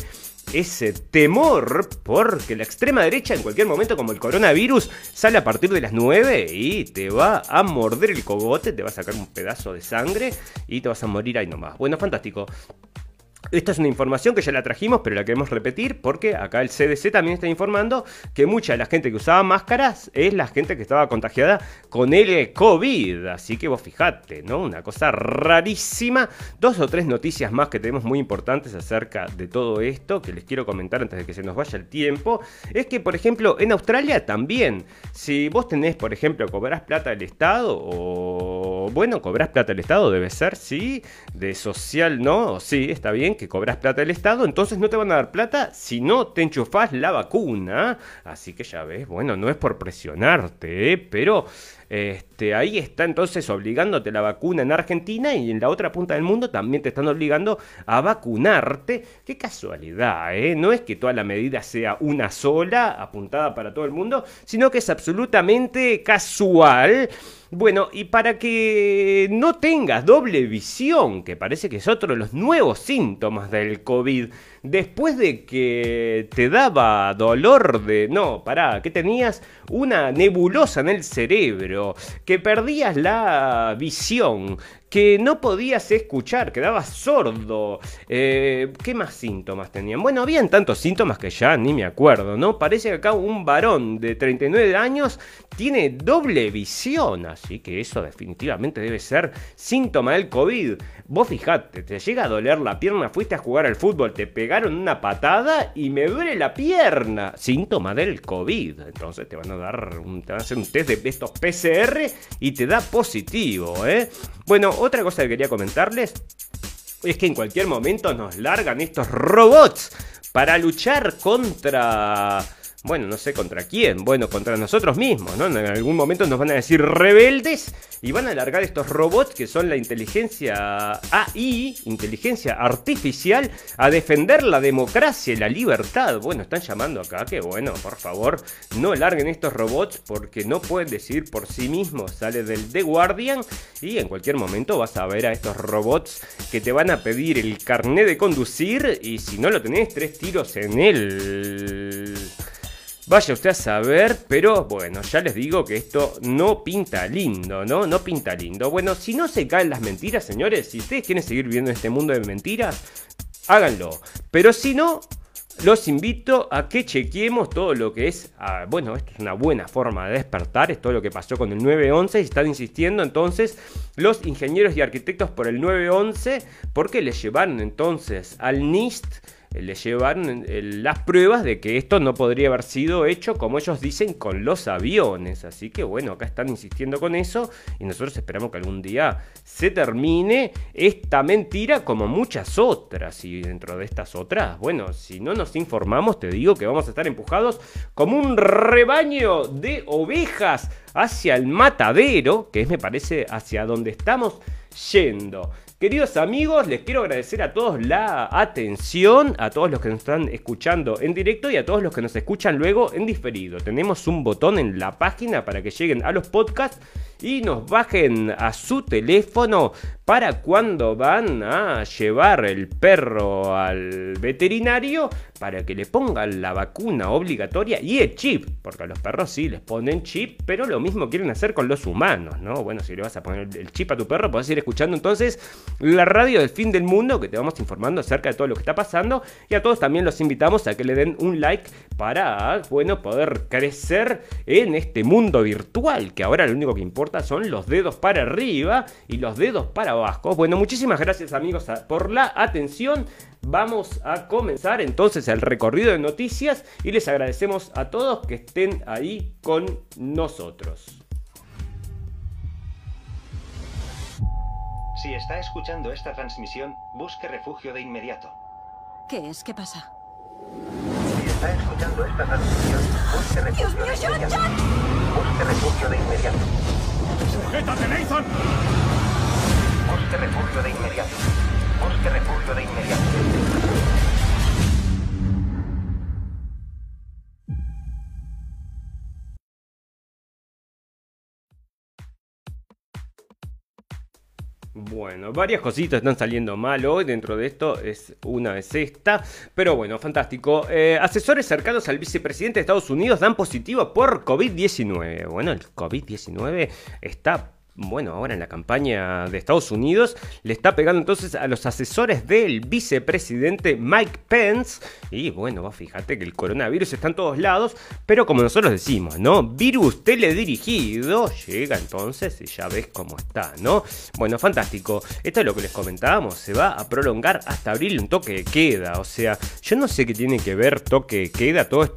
ese temor, porque la extrema derecha en cualquier momento, como el coronavirus, sale a partir de las 9 y te va a morder el cogote, te va a sacar un pedazo de sangre y te vas a morir ahí nomás. Bueno, fantástico. Esta es una información que ya la trajimos, pero la queremos repetir porque acá el CDC también está informando que mucha de la gente que usaba máscaras es la gente que estaba contagiada con el COVID. Así que vos fijate, ¿no? Una cosa rarísima. Dos o tres noticias más que tenemos muy importantes acerca de todo esto que les quiero comentar antes de que se nos vaya el tiempo. Es que, por ejemplo, en Australia también, si vos tenés, por ejemplo, cobras plata del Estado o, bueno, cobras plata del Estado, debe ser, sí, de social, ¿no? Sí, está bien que cobras plata del Estado, entonces no te van a dar plata si no te enchufás la vacuna. Así que ya ves, bueno, no es por presionarte, pero este, ahí está entonces obligándote la vacuna en Argentina y en la otra punta del mundo también te están obligando a vacunarte. Qué casualidad, ¿eh? No es que toda la medida sea una sola, apuntada para todo el mundo, sino que es absolutamente casual. Bueno, y para que no tengas doble visión, que parece que es otro de los nuevos síntomas del COVID, después de que te daba dolor de... No, pará, que tenías una nebulosa en el cerebro, que perdías la visión, que no podías escuchar, quedabas sordo. Eh, ¿Qué más síntomas tenían? Bueno, habían tantos síntomas que ya ni me acuerdo, ¿no? Parece que acá un varón de 39 años tiene doble visión, así que eso definitivamente debe ser síntoma del COVID. Vos fijate, te llega a doler la pierna, fuiste a jugar al fútbol, te pegaron una patada y me duele la pierna. Síntoma del COVID. Entonces te van a dar, te van a hacer un test de estos PCR y te da positivo, ¿eh? Bueno, otra cosa que quería comentarles es que en cualquier momento nos largan estos robots para luchar contra bueno, no sé contra quién, bueno, contra nosotros mismos, ¿no? En algún momento nos van a decir rebeldes y van a alargar estos robots que son la inteligencia AI, inteligencia artificial, a defender la democracia y la libertad. Bueno, están llamando acá que, bueno, por favor, no larguen estos robots porque no pueden decidir por sí mismos. Sale del The Guardian y en cualquier momento vas a ver a estos robots que te van a pedir el carnet de conducir y si no lo tenés, tres tiros en él. Vaya usted a saber, pero bueno, ya les digo que esto no pinta lindo, ¿no? No pinta lindo. Bueno, si no se caen las mentiras, señores, si ustedes quieren seguir viviendo en este mundo de mentiras, háganlo. Pero si no, los invito a que chequeemos todo lo que es, ah, bueno, esto es una buena forma de despertar, es todo lo que pasó con el 911 y están insistiendo entonces los ingenieros y arquitectos por el 911 porque le llevaron entonces al NIST le llevan eh, las pruebas de que esto no podría haber sido hecho como ellos dicen con los aviones. Así que bueno, acá están insistiendo con eso y nosotros esperamos que algún día se termine esta mentira como muchas otras. Y dentro de estas otras, bueno, si no nos informamos, te digo que vamos a estar empujados como un rebaño de ovejas hacia el matadero, que es me parece hacia donde estamos yendo. Queridos amigos, les quiero agradecer a todos la atención, a todos los que nos están escuchando en directo y a todos los que nos escuchan luego en diferido. Tenemos un botón en la página para que lleguen a los podcasts y nos bajen a su teléfono para cuando van a llevar el perro al veterinario para que le pongan la vacuna obligatoria y el chip, porque a los perros sí les ponen chip, pero lo mismo quieren hacer con los humanos, ¿no? Bueno, si le vas a poner el chip a tu perro, puedes ir escuchando entonces la radio del fin del mundo, que te vamos informando acerca de todo lo que está pasando, y a todos también los invitamos a que le den un like para, bueno, poder crecer en este mundo virtual, que ahora lo único que importa son los dedos para arriba y los dedos para abajo. Bueno, muchísimas gracias amigos por la atención. Vamos a comenzar entonces el recorrido de noticias y les agradecemos a todos que estén ahí con nosotros. Si está escuchando esta transmisión, busque refugio de inmediato. ¿Qué es? ¿Qué pasa? Si está escuchando esta transmisión, busque refugio de inmediato. Busque refugio de inmediato. ¡Sujétate, Nathan! Busque refugio de inmediato. Busque refugio de inmediato. Bueno, varias cositas están saliendo mal hoy. Dentro de esto es una es esta. Pero bueno, fantástico. Eh, asesores cercanos al vicepresidente de Estados Unidos dan positivo por COVID-19. Bueno, el COVID-19 está bueno, ahora en la campaña de Estados Unidos, le está pegando entonces a los asesores del vicepresidente Mike Pence. Y bueno, vos fíjate que el coronavirus está en todos lados, pero como nosotros decimos, ¿no? Virus teledirigido, llega entonces y ya ves cómo está, ¿no? Bueno, fantástico. Esto es lo que les comentábamos, se va a prolongar hasta abril un toque de queda. O sea, yo no sé qué tiene que ver toque de queda, todas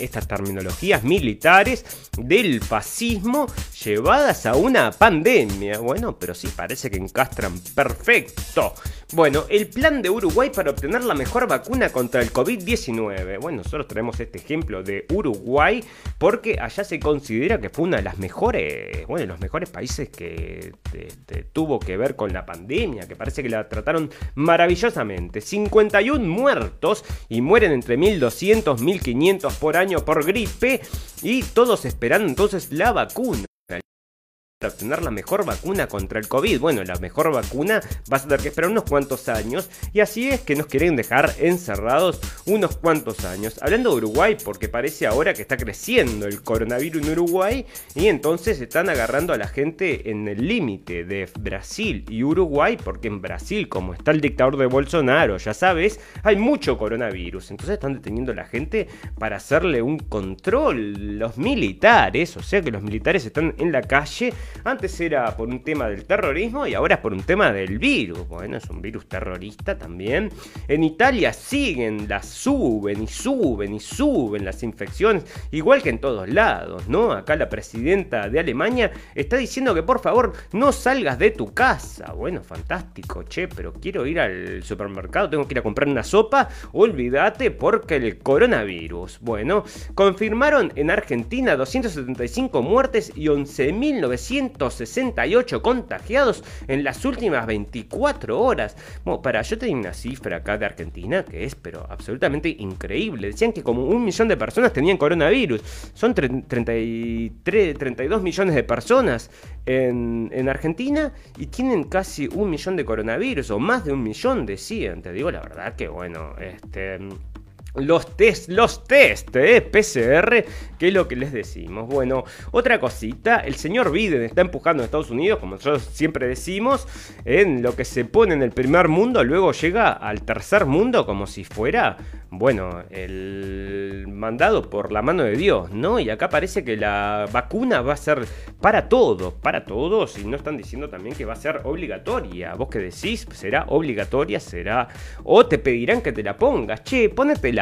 estas terminologías militares del fascismo llevadas a una pandemia pandemia. Bueno, pero sí parece que encastran perfecto. Bueno, el plan de Uruguay para obtener la mejor vacuna contra el COVID-19. Bueno, nosotros tenemos este ejemplo de Uruguay porque allá se considera que fue uno de las mejores, bueno, los mejores países que tuvo que ver con la pandemia, que parece que la trataron maravillosamente. 51 muertos y mueren entre 1200, 1500 por año por gripe y todos esperando entonces la vacuna para obtener la mejor vacuna contra el COVID. Bueno, la mejor vacuna vas a tener que esperar unos cuantos años y así es que nos quieren dejar encerrados unos cuantos años. Hablando de Uruguay, porque parece ahora que está creciendo el coronavirus en Uruguay y entonces están agarrando a la gente en el límite de Brasil y Uruguay, porque en Brasil, como está el dictador de Bolsonaro, ya sabes, hay mucho coronavirus. Entonces están deteniendo a la gente para hacerle un control. Los militares, o sea que los militares están en la calle antes era por un tema del terrorismo y ahora es por un tema del virus. Bueno, es un virus terrorista también. En Italia siguen, las suben y suben y suben las infecciones, igual que en todos lados, ¿no? Acá la presidenta de Alemania está diciendo que por favor no salgas de tu casa. Bueno, fantástico, che, pero quiero ir al supermercado, tengo que ir a comprar una sopa. Olvídate porque el coronavirus. Bueno, confirmaron en Argentina 275 muertes y 11.900 168 contagiados en las últimas 24 horas. Bueno, para, yo tenía una cifra acá de Argentina que es, pero absolutamente increíble. Decían que como un millón de personas tenían coronavirus. Son 33, 32 millones de personas en, en, Argentina y tienen casi un millón de coronavirus, o más de un millón, decían. Te digo la verdad que, bueno, este los test, los test, eh, PCR, que es lo que les decimos. Bueno, otra cosita, el señor Biden está empujando a Estados Unidos, como nosotros siempre decimos, en lo que se pone en el primer mundo, luego llega al tercer mundo como si fuera, bueno, el mandado por la mano de Dios, ¿no? Y acá parece que la vacuna va a ser para todos, para todos, y no están diciendo también que va a ser obligatoria. ¿Vos qué decís? ¿Será obligatoria? ¿Será? O te pedirán que te la pongas. Che,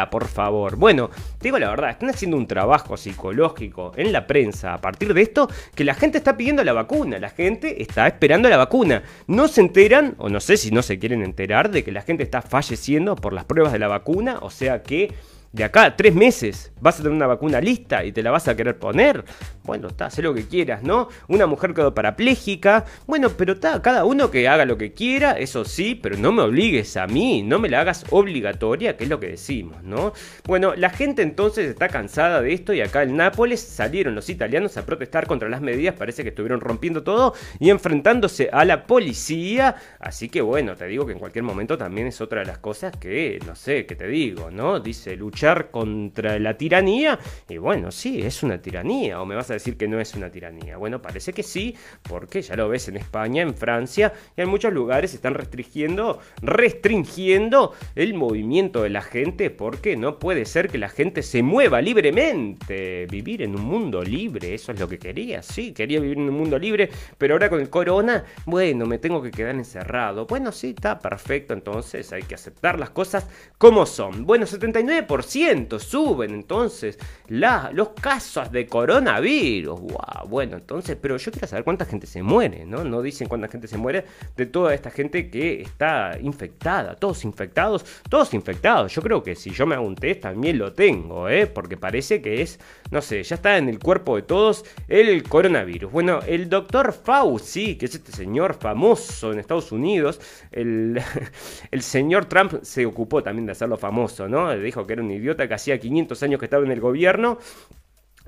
por favor. Bueno, te digo la verdad, están haciendo un trabajo psicológico en la prensa a partir de esto que la gente está pidiendo la vacuna, la gente está esperando la vacuna. No se enteran, o no sé si no se quieren enterar, de que la gente está falleciendo por las pruebas de la vacuna, o sea que de acá tres meses vas a tener una vacuna lista y te la vas a querer poner. Bueno, está, haz lo que quieras, ¿no? Una mujer quedó parapléjica. Bueno, pero está, cada uno que haga lo que quiera, eso sí, pero no me obligues a mí, no me la hagas obligatoria, que es lo que decimos, ¿no? Bueno, la gente entonces está cansada de esto y acá en Nápoles salieron los italianos a protestar contra las medidas, parece que estuvieron rompiendo todo y enfrentándose a la policía. Así que bueno, te digo que en cualquier momento también es otra de las cosas que, no sé, que te digo, ¿no? Dice lucha contra la tiranía. Y bueno, sí, es una tiranía. O me vas a decir que no es una tiranía. Bueno, parece que sí, porque ya lo ves en España, en Francia y en muchos lugares están restringiendo, restringiendo el movimiento de la gente porque no puede ser que la gente se mueva libremente. Vivir en un mundo libre, eso es lo que quería. Sí, quería vivir en un mundo libre, pero ahora con el corona, bueno, me tengo que quedar encerrado. Bueno, sí, está perfecto, entonces hay que aceptar las cosas como son. Bueno, 79% suben entonces los casos de coronavirus. Bueno, entonces, pero yo quiero saber cuánta gente se muere, ¿no? No dicen cuánta gente se muere de toda esta gente que está infectada. Todos infectados, todos infectados. Yo creo que si yo me hago un test también lo tengo, ¿eh? Porque parece que es, no sé, ya está en el cuerpo de todos el coronavirus. Bueno, el doctor Fauci, que es este señor famoso en Estados Unidos, el, señor Trump se ocupó también de hacerlo famoso, ¿no? Dijo que era un idiota que hacía 500 años que estaba en el gobierno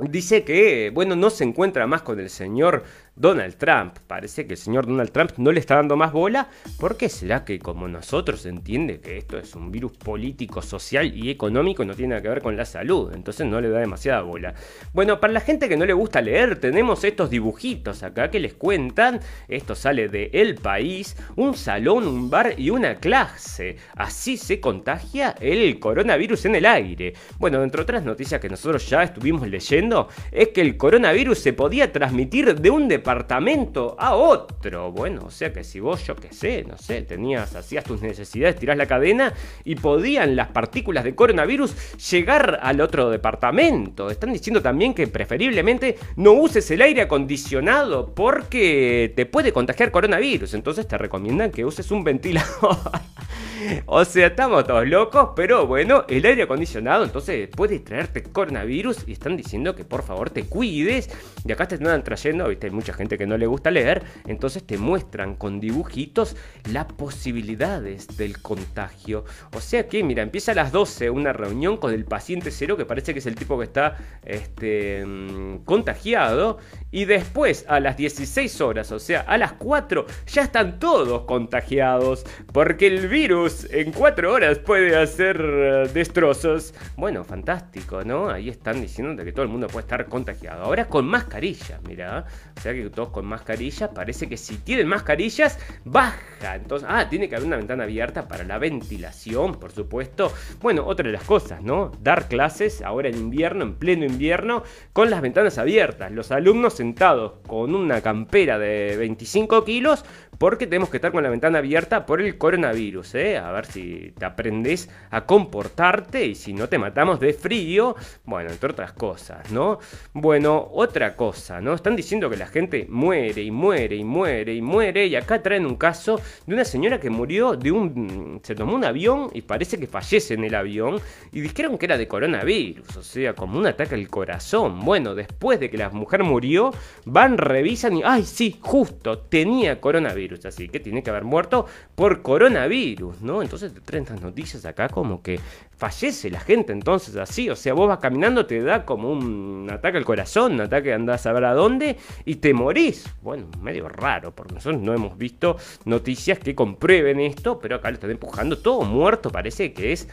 dice que, bueno, no se encuentra más con el señor Donald Trump. Parece que el señor Donald Trump no le está dando más bola. ¿Por qué será que como nosotros entiende que esto es un virus político, social y económico no tiene nada que ver con la salud? Entonces no le da demasiada bola. Bueno, para la gente que no le gusta leer, tenemos estos dibujitos acá que les cuentan. Esto sale de El País, un salón, un bar y una clase. Así se contagia el coronavirus en el aire. Bueno, entre otras noticias que nosotros ya estuvimos leyendo, es que el coronavirus se podía transmitir de un departamento a otro. Bueno, o sea que si vos, yo qué sé, no sé, tenías, hacías tus necesidades, tirás la cadena y podían las partículas de coronavirus llegar al otro departamento. Están diciendo también que preferiblemente no uses el aire acondicionado porque te puede contagiar coronavirus. Entonces te recomiendan que uses un ventilador. O sea, estamos todos locos, pero bueno, el aire acondicionado entonces puede traerte coronavirus y están diciendo que por favor te cuides. Y acá te están trayendo, viste, hay mucha gente que no le gusta leer, entonces te muestran con dibujitos las posibilidades del contagio. O sea que, mira, empieza a las 12 una reunión con el paciente cero, que parece que es el tipo que está este, mm, contagiado, y después a las 16 horas, o sea, a las 4, ya están todos contagiados, porque el virus en cuatro horas puede hacer eh, destrozos. Bueno, fantástico, ¿no? Ahí están diciendo que todo el mundo puede estar contagiado. Ahora con mascarillas, mira. O sea que todos con mascarillas. Parece que si tienen mascarillas, baja. Entonces, ah, tiene que haber una ventana abierta para la ventilación, por supuesto. Bueno, otra de las cosas, ¿no? Dar clases ahora en invierno, en pleno invierno, con las ventanas abiertas. Los alumnos sentados con una campera de 25 kilos porque tenemos que estar con la ventana abierta por el coronavirus, ¿eh? A ver si te aprendes a comportarte y si no te matamos de frío, bueno, entre otras cosas, ¿no? Bueno, otra cosa, ¿no? Están diciendo que la gente muere y muere y muere y muere y acá traen un caso de una señora que murió de un... se tomó un avión y parece que fallece en el avión y dijeron que era de coronavirus, o sea, como un ataque al corazón. Bueno, después de que la mujer murió, van, revisan y, ay, sí, justo, tenía coronavirus así que tiene que haber muerto por coronavirus, ¿no? Entonces te traen estas noticias acá como que fallece la gente entonces así, o sea, vos vas caminando, te da como un ataque al corazón, un ataque andás a ver a dónde y te morís. Bueno, medio raro, porque nosotros no hemos visto noticias que comprueben esto, pero acá lo están empujando, todo muerto parece que es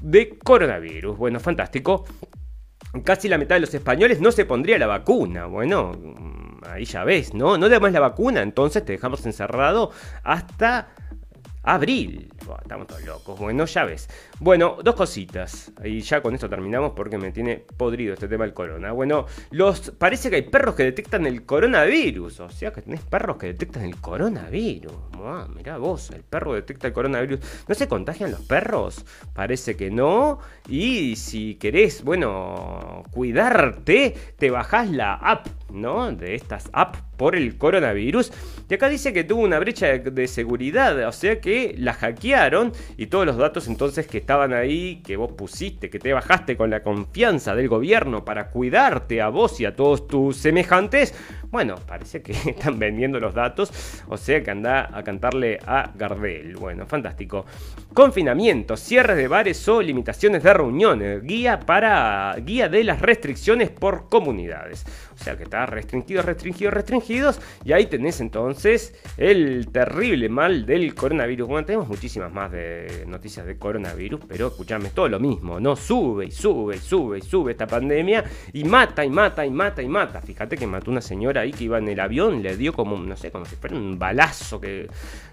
de coronavirus. Bueno, fantástico. Casi la mitad de los españoles no se pondría la vacuna. Bueno, ahí ya ves, ¿no? No le damos la vacuna, entonces te dejamos encerrado hasta abril. Estamos todos locos. Bueno, ya ves. Bueno, dos cositas. Y ya con esto terminamos porque me tiene podrido este tema del corona. Bueno, los parece que hay perros que detectan el coronavirus. O sea que tenés perros que detectan el coronavirus. Mirá vos, el perro detecta el coronavirus. ¿No se contagian los perros? Parece que no. Y si querés, bueno, cuidarte, te bajás la app, ¿no? De estas apps por el coronavirus. Y acá dice que tuvo una brecha de, seguridad, o sea que la hackearon y todos los datos entonces que estaban ahí, que vos pusiste, que te bajaste con la confianza del gobierno para cuidarte a vos y a todos tus semejantes, bueno, parece que están vendiendo los datos, o sea que anda a cantarle a Gardel. Bueno, fantástico. Confinamiento, cierres de bares o limitaciones de reuniones, guía para guía de las restricciones por comunidades. Sea que está restringido, restringido, restringidos. Y ahí tenés entonces el terrible mal del coronavirus. Bueno, tenemos muchísimas más de noticias de coronavirus, pero escuchame, todo lo mismo, ¿no? Sube y sube y sube y sube esta pandemia y mata y mata y mata y mata. Fíjate que mató una señora ahí que iba en el avión, le dio como, no sé, como si fuera un balazo que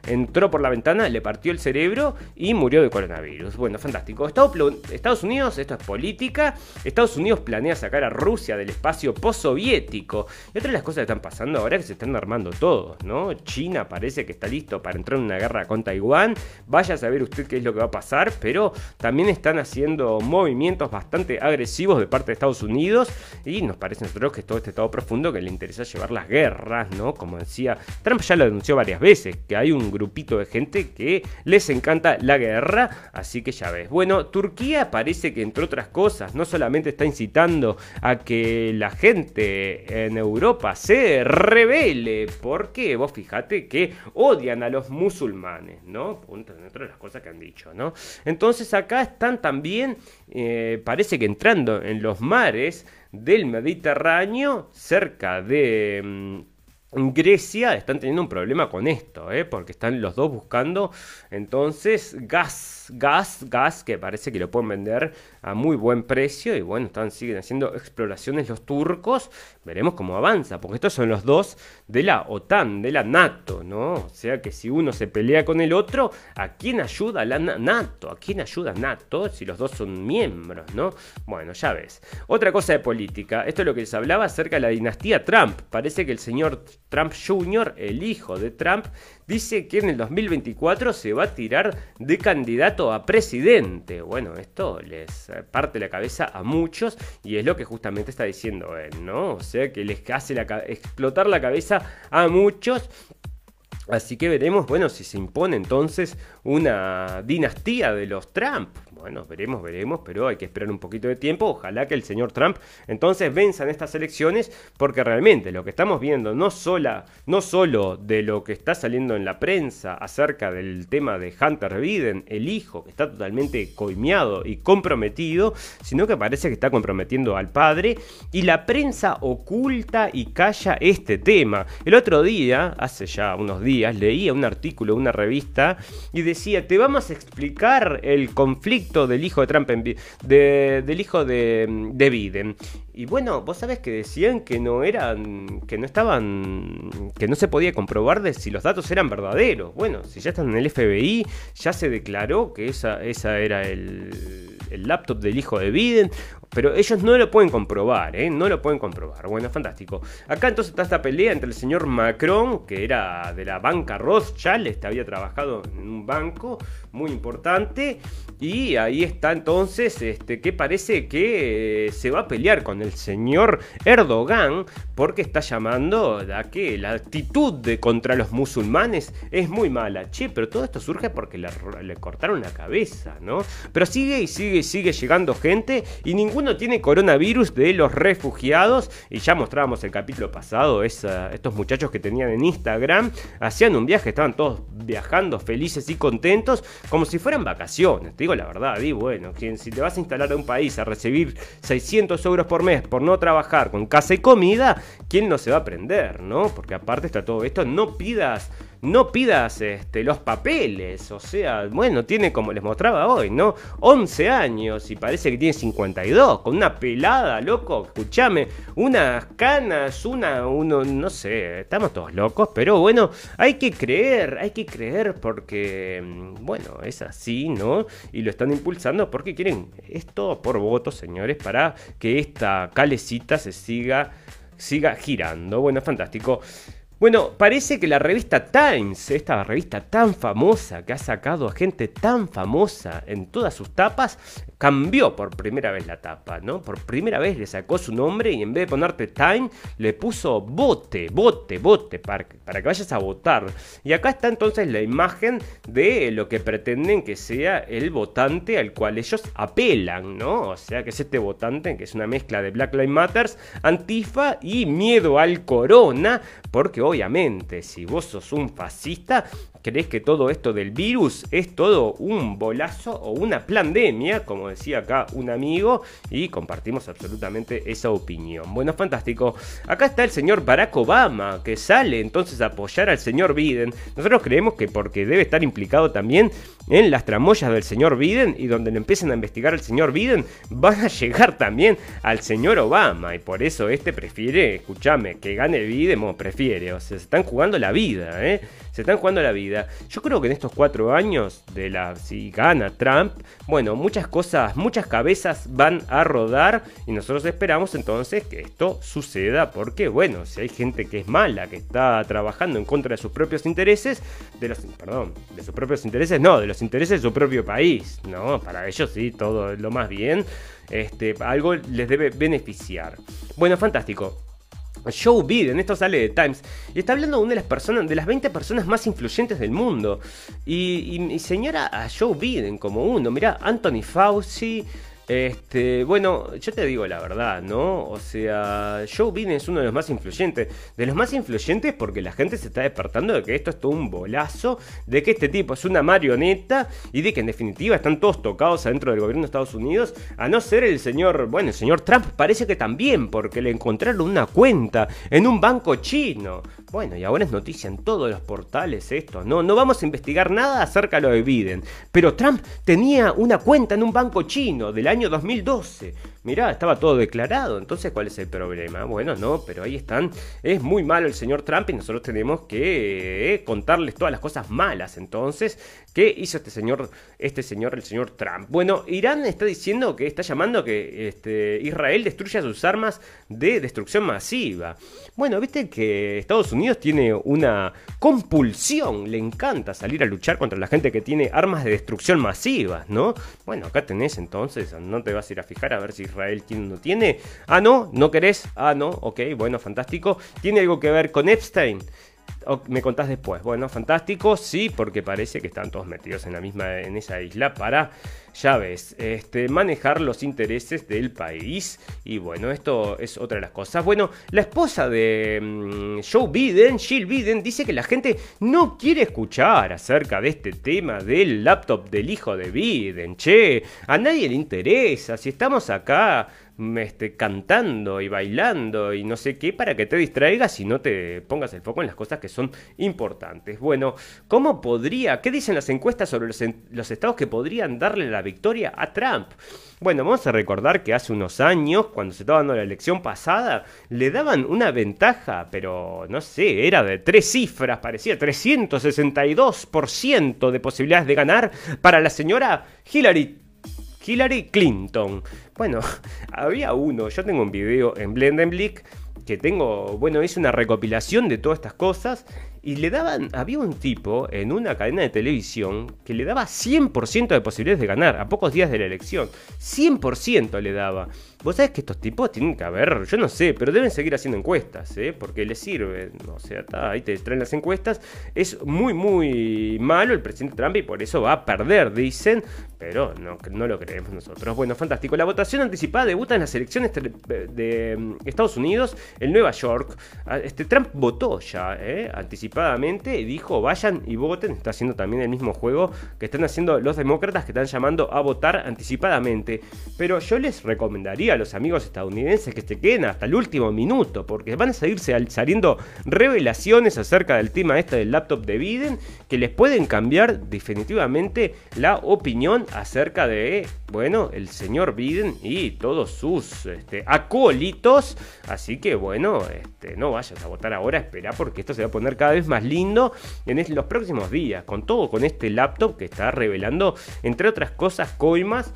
entró por la ventana, le partió el cerebro y murió de coronavirus. Bueno, fantástico. Estados Unidos, esto es política. Estados Unidos planea sacar a Rusia del espacio post-soviético. Y otra de las cosas que están pasando ahora es que se están armando todos, ¿no? China parece que está listo para entrar en una guerra con Taiwán. Vaya a saber usted qué es lo que va a pasar, pero también están haciendo movimientos bastante agresivos de parte de Estados Unidos. Y nos parece a nosotros que todo este estado profundo que le interesa llevar las guerras, ¿no? Como decía, Trump ya lo denunció varias veces, que hay un grupito de gente que les encanta la guerra, así que ya ves. Bueno, Turquía parece que entre otras cosas no solamente está incitando a que la gente en Europa se revele, porque vos fíjate que odian a los musulmanes, ¿no? Punto, entre las cosas que han dicho, ¿no? Entonces acá están también eh, parece que entrando en los mares del Mediterráneo, cerca de... mm, Grecia están teniendo un problema con esto, ¿eh? porque están los dos buscando entonces gas, gas, gas, que parece que lo pueden vender a muy buen precio y bueno, están, siguen haciendo exploraciones los turcos, veremos cómo avanza, porque estos son los dos de la OTAN, de la NATO, ¿no? O sea que si uno se pelea con el otro, ¿a quién ayuda la Na- NATO? ¿A quién ayuda NATO si los dos son miembros, ¿no? Bueno, ya ves. Otra cosa de política, esto es lo que les hablaba acerca de la dinastía Trump. Parece que el señor Trump Jr., el hijo de Trump, dice que en el 2024 se va a tirar de candidato a presidente. Bueno, esto les eh, parte la cabeza a muchos y es lo que justamente está diciendo él, ¿no? O sea que les hace explotar la cabeza a muchos. Así que veremos, bueno, si se impone entonces una dinastía de los Trump. Bueno, veremos, veremos, pero hay que esperar un poquito de tiempo. Ojalá que el señor Trump entonces venza en estas elecciones, porque realmente lo que estamos viendo, no, sola, no solo de lo que está saliendo en la prensa acerca del tema de Hunter Biden, el hijo, que está totalmente coimeado y comprometido, sino que parece que está comprometiendo al padre, y la prensa oculta y calla este tema. El otro día, hace ya unos días, leía un artículo de una revista y decía, te vamos a explicar el conflicto del hijo de Trump, en de- del hijo de, de Biden. Y bueno, vos sabés que decían que no eran, que no estaban, que no se podía comprobar de si los datos eran verdaderos. Bueno, si ya están en el FBI, ya se declaró que esa, esa era el, el laptop del hijo de Biden. Pero ellos no lo pueden comprobar, ¿eh? No lo pueden comprobar. Bueno, fantástico. Acá entonces está esta pelea entre el señor Macron, que era de la banca Rothschild, este había trabajado en un banco muy importante. Y ahí está entonces, este, que parece que eh, se va a pelear con el señor Erdogan, porque está llamando a que la actitud de contra los musulmanes es muy mala. Che, pero todo esto surge porque le, cortaron la cabeza, ¿no? Pero sigue y sigue y sigue llegando gente y ninguno tiene coronavirus de los refugiados. Y ya mostrábamos el capítulo pasado, esa- estos muchachos que tenían en Instagram, hacían un viaje, estaban todos viajando felices y contentos, como si fueran vacaciones. Te digo la verdad, y bueno, quien, si te vas a instalar a un país a recibir 600 euros por mes por no trabajar con casa y comida, ¿quién no se va a aprender, no? Porque aparte está todo esto, no pidas no pidas este, los papeles. O sea, bueno, tiene como les mostraba hoy, ¿no? 11 años y parece que tiene 52. Con una pelada, loco. Escúchame, unas canas, una, uno, no sé, estamos todos locos. Pero bueno, hay que creer, hay que creer porque, mm, bueno, es así, ¿no? Y lo están impulsando porque quieren esto por votos, señores, para que esta calecita se siga, siga girando. Bueno, fantástico. Bueno, parece que la revista Times, esta revista tan famosa que ha sacado a gente tan famosa en todas sus tapas, cambió por primera vez la tapa, ¿no? Por primera vez le sacó su nombre y en vez de ponerte Time, le puso bote, bote, bote, para, para que vayas a votar. Y acá está entonces la imagen de lo que pretenden que sea el votante al cual ellos apelan, ¿no? O sea, que es este votante que es una mezcla de Black Lives Matters, Antifa y miedo al corona, porque obviamente si vos sos un fascista, crees que todo esto del virus es todo un bolazo o una pandemia, como decía acá un amigo, y compartimos absolutamente esa opinión. Bueno, fantástico. Acá está el señor Barack Obama, que sale entonces a apoyar al señor Biden. Nosotros creemos que porque debe estar implicado también en las tramoyas del señor Biden y donde le empiecen a investigar al señor Biden, van a llegar también al señor Obama. Y por eso este prefiere, escúchame, que gane Biden, o prefiere, o sea, se están jugando la vida, ¿eh? Se están jugando la vida. Yo creo que en estos cuatro años de la, si gana Trump, bueno, muchas cosas, muchas cabezas van a rodar y nosotros esperamos entonces que esto suceda porque, bueno, si hay gente que es mala, que está trabajando en contra de sus propios intereses, de los, perdón, de sus propios intereses, no, de los intereses de su propio país, ¿no? Para ellos sí, todo lo más bien, este, algo les debe beneficiar. Bueno, fantástico. Joe Biden, esto sale de Times, y está hablando de una de las personas, de las 20 personas más influyentes del mundo. Y, y, y señora a Joe Biden como uno, mirá, Anthony Fauci, Este, bueno, yo te digo la verdad, ¿no? O sea, Joe Biden es uno de los más influyentes. De los más influyentes porque la gente se está despertando de que esto es todo un bolazo, de que este tipo es una marioneta y de que en definitiva están todos tocados adentro del gobierno de Estados Unidos, a no ser el señor, bueno, el señor Trump parece que también, porque le encontraron una cuenta en un banco chino. Bueno, y ahora es noticia en todos los portales esto, ¿no? No vamos a investigar nada acerca de lo de Biden. Pero Trump tenía una cuenta en un banco chino del año 2012. Mirá, estaba todo declarado. Entonces, ¿cuál es el problema? Bueno, no, pero ahí están. Es muy malo el señor Trump y nosotros tenemos que eh, contarles todas las cosas malas. Entonces, ¿qué hizo este señor, este señor, el señor Trump? Bueno, Irán está diciendo que está llamando a que este, Israel destruya sus armas de destrucción masiva. Bueno, viste que Estados Unidos tiene una compulsión, le encanta salir a luchar contra la gente que tiene armas de destrucción masiva, ¿no? Bueno, acá tenés entonces, no te vas a ir a fijar a ver si Israel o no tiene. Ah, no, no querés. Ah, no, ok, bueno, fantástico. ¿Tiene algo que ver con Epstein? me contás después. Bueno, fantástico, sí, porque parece que están todos metidos en la misma, en esa isla para, ya ves, este, manejar los intereses del país. Y bueno, esto es otra de las cosas. Bueno, la esposa de mm, Joe Biden, Jill Biden, dice que la gente no quiere escuchar acerca de este tema del laptop del hijo de Biden. Che, a nadie le interesa. Si estamos acá este, cantando y bailando y no sé qué para que te distraigas y no te pongas el foco en las cosas que son importantes. Bueno, ¿cómo podría, qué dicen las encuestas sobre los, los estados que podrían darle la victoria a Trump? Bueno, vamos a recordar que hace unos años, cuando se estaba dando la elección pasada, le daban una ventaja, pero no sé, era de tres cifras, parecía 362% de posibilidades de ganar para la señora Hillary Hillary Clinton. Bueno, había uno, yo tengo un video en Blendenblick que tengo, bueno, hice una recopilación de todas estas cosas y le daban, había un tipo en una cadena de televisión que le daba 100% de posibilidades de ganar a pocos días de la elección. 100% le daba. Vos sabés que estos tipos tienen que haber, yo no sé, pero deben seguir haciendo encuestas, ¿eh? porque les sirve. O sea, ahí te traen las encuestas. Es muy, muy malo el presidente Trump y por eso va a perder, dicen, pero no, no lo creemos nosotros. Bueno, fantástico. La votación anticipada debuta en las elecciones de, mm, Estados Unidos en Nueva York. Ah, este, Trump votó ya, ¿eh? anticipadamente, y dijo vayan y voten. Está haciendo también el mismo juego que están haciendo los demócratas que están llamando a votar anticipadamente. Pero yo les recomendaría a los amigos estadounidenses que se queden hasta el último minuto, porque van a seguir saliendo revelaciones acerca del tema este del laptop de Biden que les pueden cambiar definitivamente la opinión acerca de, bueno, el señor Biden y todos sus este, acólitos. Así que, bueno, este, no vayas a votar ahora, espera, porque esto se va a poner cada vez más lindo en los próximos días, con todo con este laptop que está revelando, entre otras cosas, coimas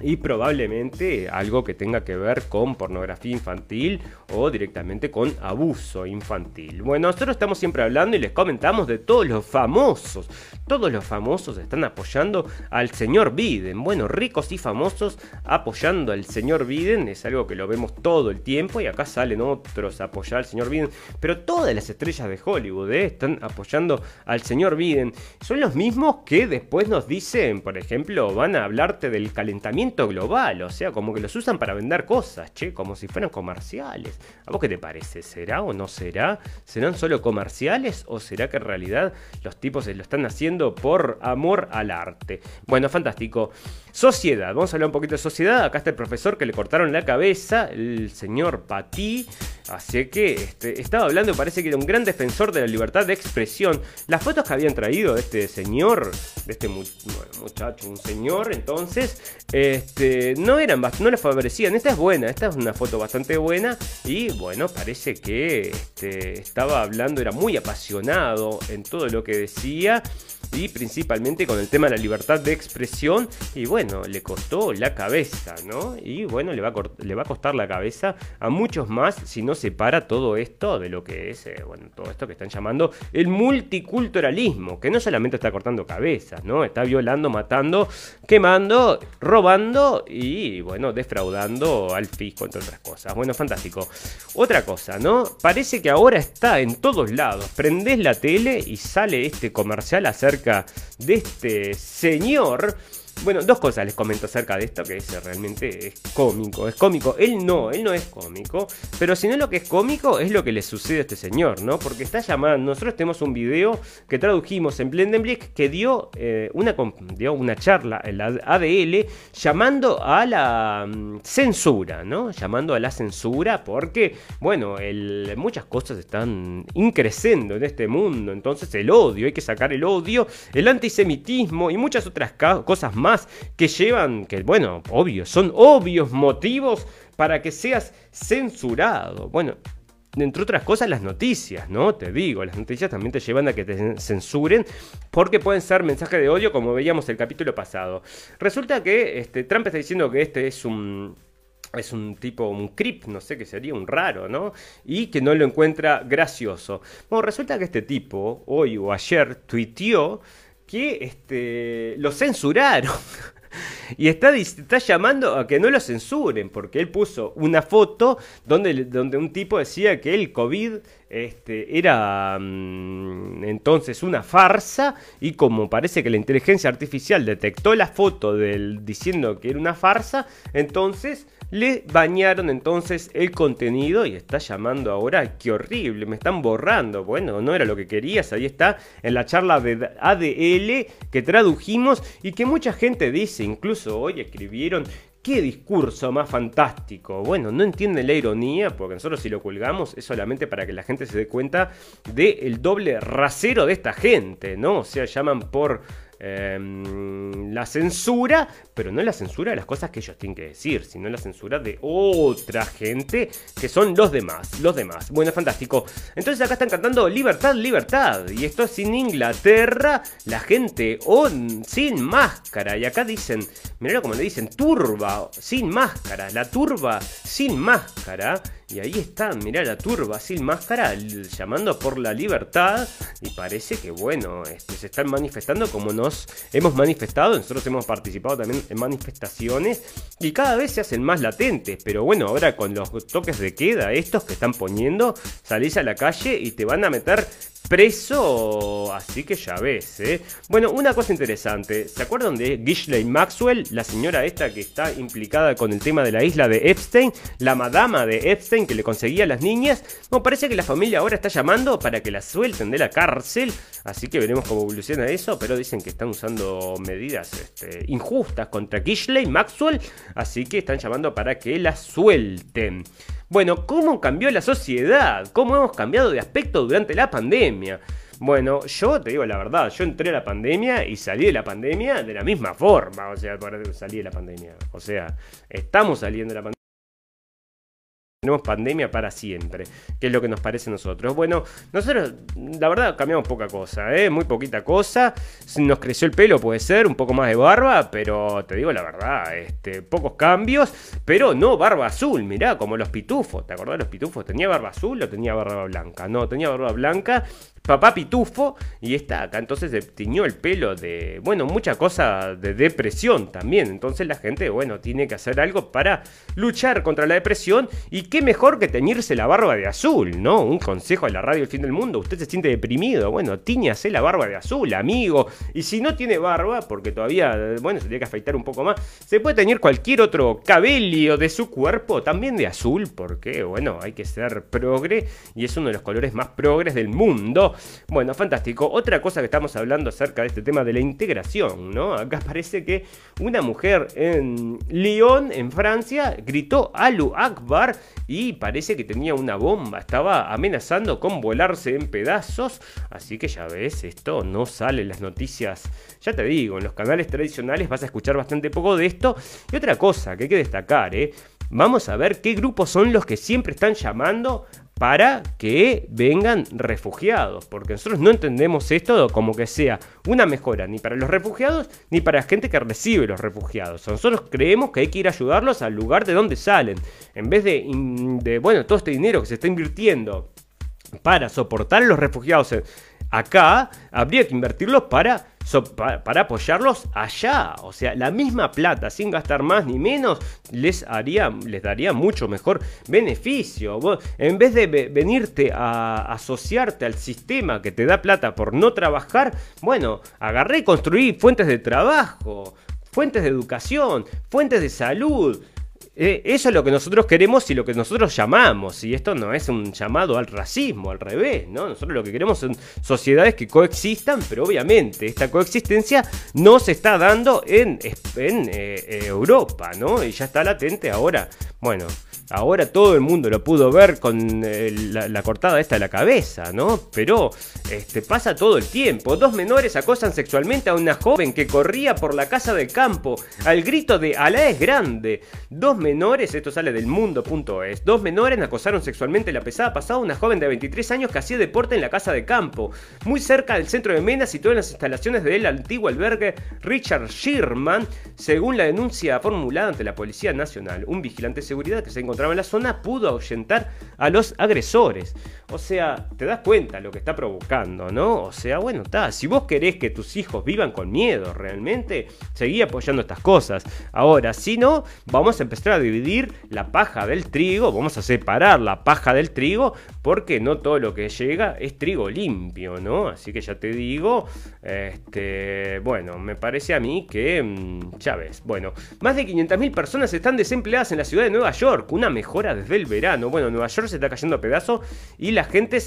y probablemente algo que tenga que ver con pornografía infantil o directamente con abuso infantil. Bueno, nosotros estamos siempre hablando y les comentamos de todos los famosos. Todos los famosos están apoyando al señor Biden. Bueno, ricos y famosos apoyando al señor Biden es algo que lo vemos todo el tiempo y acá salen otros a apoyar al señor Biden. Pero todas las estrellas de Hollywood ¿eh? están apoyando al señor Biden. Son los mismos que después nos dicen, por ejemplo, van a hablarte del calentamiento global, o sea, como que los usan para vender cosas, che, como si fueran comerciales. ¿A vos qué te parece? ¿Será o no será? ¿Serán solo comerciales o será que en realidad los tipos se lo están haciendo por amor al arte? Bueno, fantástico. Sociedad, vamos a hablar un poquito de sociedad. Acá está el profesor que le cortaron la cabeza, el señor Pati. Así que este, estaba hablando, parece que era un gran defensor de la libertad de expresión. Las fotos que habían traído de este señor, de este muchacho, un señor, entonces, este, no eran, no le favorecían. Esta es buena, esta es una foto bastante buena. Y bueno, parece que este, estaba hablando, era muy apasionado en todo lo que decía y principalmente con el tema de la libertad de expresión y bueno, le costó la cabeza, ¿no? Y bueno, le va a, le va a costar la cabeza a muchos más si no se para todo esto de lo que es, eh, bueno, todo esto que están llamando el multiculturalismo, que no solamente está cortando cabezas, ¿no? Está violando, matando, quemando, robando y bueno, defraudando al fisco, entre otras cosas. Bueno, fantástico. Otra cosa, ¿no? Parece que ahora está en todos lados. Prendés la tele y sale este comercial acerca de este señor Bueno, dos cosas les comento acerca de esto que es realmente es cómico, es cómico. Él no, él no es cómico, pero si no lo que es cómico es lo que le sucede a este señor, ¿no? Porque está llamando, nosotros tenemos un video que tradujimos en Blendenblick que dio, eh, una, una charla en la ADL llamando a la mm, censura, ¿no? Llamando a la censura porque, bueno, muchas cosas están increciendo en este mundo, entonces el odio, hay que sacar el odio, el antisemitismo y muchas otras cosas más que llevan, que bueno, obvio, son obvios motivos para que seas censurado. Bueno, entre otras cosas, las noticias, ¿no? Te digo, las noticias también te llevan a que te censuren porque pueden ser mensajes de odio, como veíamos el capítulo pasado. Resulta que este, Trump está diciendo que este es un es un tipo, un creep, no sé qué sería, un raro, ¿no? Y que no lo encuentra gracioso. Bueno, resulta que este tipo, hoy o ayer, tuiteó que este, lo censuraron. Y está, está, llamando a que no lo censuren, porque él puso una foto donde, donde un tipo decía que el COVID este, era mm, entonces una farsa y como parece que la inteligencia artificial detectó la foto del, diciendo que era una farsa, entonces le bañaron entonces el contenido y está llamando ahora, qué horrible, me están borrando. Bueno, no era lo que querías, ahí está en la charla de ADL que tradujimos y que mucha gente dice, incluso hoy escribieron ¡Qué discurso más fantástico! Bueno, no entienden la ironía, porque nosotros si lo colgamos es solamente para que la gente se dé cuenta del doble rasero de esta gente, ¿no? O sea, llaman por Em, la censura, pero no la censura de las cosas que ellos tienen que decir, sino la censura de otra gente que son los demás, los demás. Bueno, fantástico. Entonces acá están cantando libertad, libertad. Y esto es sin Inglaterra, la gente sin máscara. Y acá dicen, mirá como le dicen, turba, sin máscara, la turba sin máscara. Y ahí están, mirá la turba sin máscara llamando por la libertad. Y parece que, bueno, este, se están manifestando como nos hemos manifestado. Nosotros hemos participado también en manifestaciones. Y cada vez se hacen más latentes. Pero bueno, ahora con los toques de queda, estos que están poniendo, salís a la calle y te van a meter preso, así que ya ves, ¿eh? Bueno, una cosa interesante, ¿se acuerdan de Ghislaine Maxwell, la señora esta que está implicada con el tema de la isla de Epstein, la madama de Epstein que le conseguía a las niñas? No, parece que la familia ahora está llamando para que la suelten de la cárcel, así que veremos cómo evoluciona eso, pero dicen que están usando medidas este, injustas contra Ghislaine Maxwell, así que están llamando para que la suelten. Bueno, ¿cómo cambió la sociedad? ¿Cómo hemos cambiado de aspecto durante la pandemia? Bueno, yo te digo la verdad, yo entré a la pandemia y salí de la pandemia de la misma forma, o sea, salí de la pandemia. O sea, estamos saliendo de la pandemia tenemos pandemia para siempre, que es lo que nos parece a nosotros. Bueno, nosotros, la verdad, cambiamos poca cosa, ¿eh? muy poquita cosa. Nos creció el pelo, puede ser, un poco más de barba, pero te digo la verdad, este, pocos cambios, pero no barba azul, mirá, como los pitufos. ¿Te acordás de los pitufos? ¿Tenía barba azul o tenía barba blanca? No, tenía barba blanca papá pitufo y está acá. Entonces se tiñó el pelo de, bueno, mucha cosa de depresión también. Entonces la gente, bueno, tiene que hacer algo para luchar contra la depresión. Y qué mejor que teñirse la barba de azul, ¿no? Un consejo de la radio El Fin del Mundo. Usted se siente deprimido, bueno, tiñase la barba de azul, amigo. Y si no tiene barba, porque todavía, bueno, se tiene que afeitar un poco más, se puede teñir cualquier otro cabello de su cuerpo, también de azul, porque, bueno, hay que ser progre y es uno de los colores más progres del mundo. Bueno, fantástico. Otra cosa que estamos hablando acerca de este tema de la integración, ¿no? Acá parece que una mujer en Lyon, en Francia, gritó Alu Akbar y parece que tenía una bomba. Estaba amenazando con volarse en pedazos. Así que ya ves, esto no sale en las noticias. Ya te digo, en los canales tradicionales vas a escuchar bastante poco de esto. Y otra cosa que hay que destacar, ¿eh? Vamos a ver qué grupos son los que siempre están llamando para que vengan refugiados, porque nosotros no entendemos esto como que sea una mejora ni para los refugiados ni para la gente que recibe los refugiados. Nosotros creemos que hay que ir a ayudarlos al lugar de donde salen, en vez de, de bueno, todo este dinero que se está invirtiendo para soportar a los refugiados acá, habría que invertirlo para para, apoyarlos allá. O sea, la misma plata, sin gastar más ni menos, les, haría, les daría mucho mejor beneficio. en vez de venirte a asociarte al sistema que te da plata por no trabajar, bueno, agarré y construí fuentes de trabajo fuentes de educación, fuentes de salud. Eh, eso es lo que nosotros queremos y lo que nosotros llamamos. Y esto no es un llamado al racismo, al revés, ¿no? Nosotros lo que queremos son sociedades que coexistan, pero obviamente esta coexistencia no se está dando en, en eh, Europa, ¿no? Y ya está latente ahora. Bueno, Ahora todo el mundo lo pudo ver con eh, la, cortada esta de la cabeza, ¿no? Pero este, pasa todo el tiempo. Dos menores acosan sexualmente a una joven que corría por la casa de campo al grito de Alá es grande. Dos menores, esto sale del mundo.es, dos menores acosaron sexualmente la pesada pasada una joven de 23 años que hacía deporte en la casa de campo, muy cerca del centro de Mena, situado en las instalaciones del antiguo albergue Richard Sherman, según la denuncia formulada ante la Policía Nacional. Un vigilante de seguridad que se encontró en la zona pudo ahuyentar a los agresores. O sea, te das cuenta lo que está provocando, ¿no? O sea, bueno, está. Si vos querés que tus hijos vivan con miedo realmente, seguí apoyando estas cosas. Ahora, si no, vamos a empezar a dividir la paja del trigo, vamos a separar la paja del trigo, porque no todo lo que llega es trigo limpio, ¿no? Así que ya te digo, este, bueno, me parece a mí que, mm, ya ves, bueno, más de 500.000 personas están desempleadas en la ciudad de Nueva York, una mejora desde el verano. Bueno, Nueva York se está cayendo a pedazos y la gente...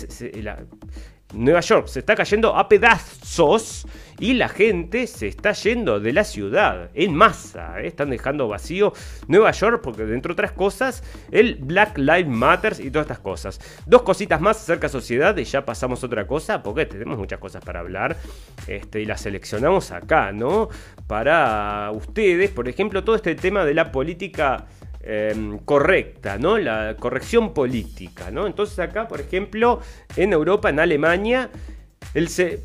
Nueva York se está cayendo a pedazos y la gente se está yendo de la ciudad en masa. ¿eh? Están dejando vacío Nueva York porque, dentro de otras cosas, el Black Lives Matter y todas estas cosas. Dos cositas más acerca de sociedad y ya pasamos a otra cosa porque tenemos muchas cosas para hablar este, y las seleccionamos acá, ¿no? Para ustedes, por ejemplo, todo este tema de la política Em, correcta, ¿no? La corrección política, ¿no? Entonces acá, por ejemplo, en Europa, en Alemania,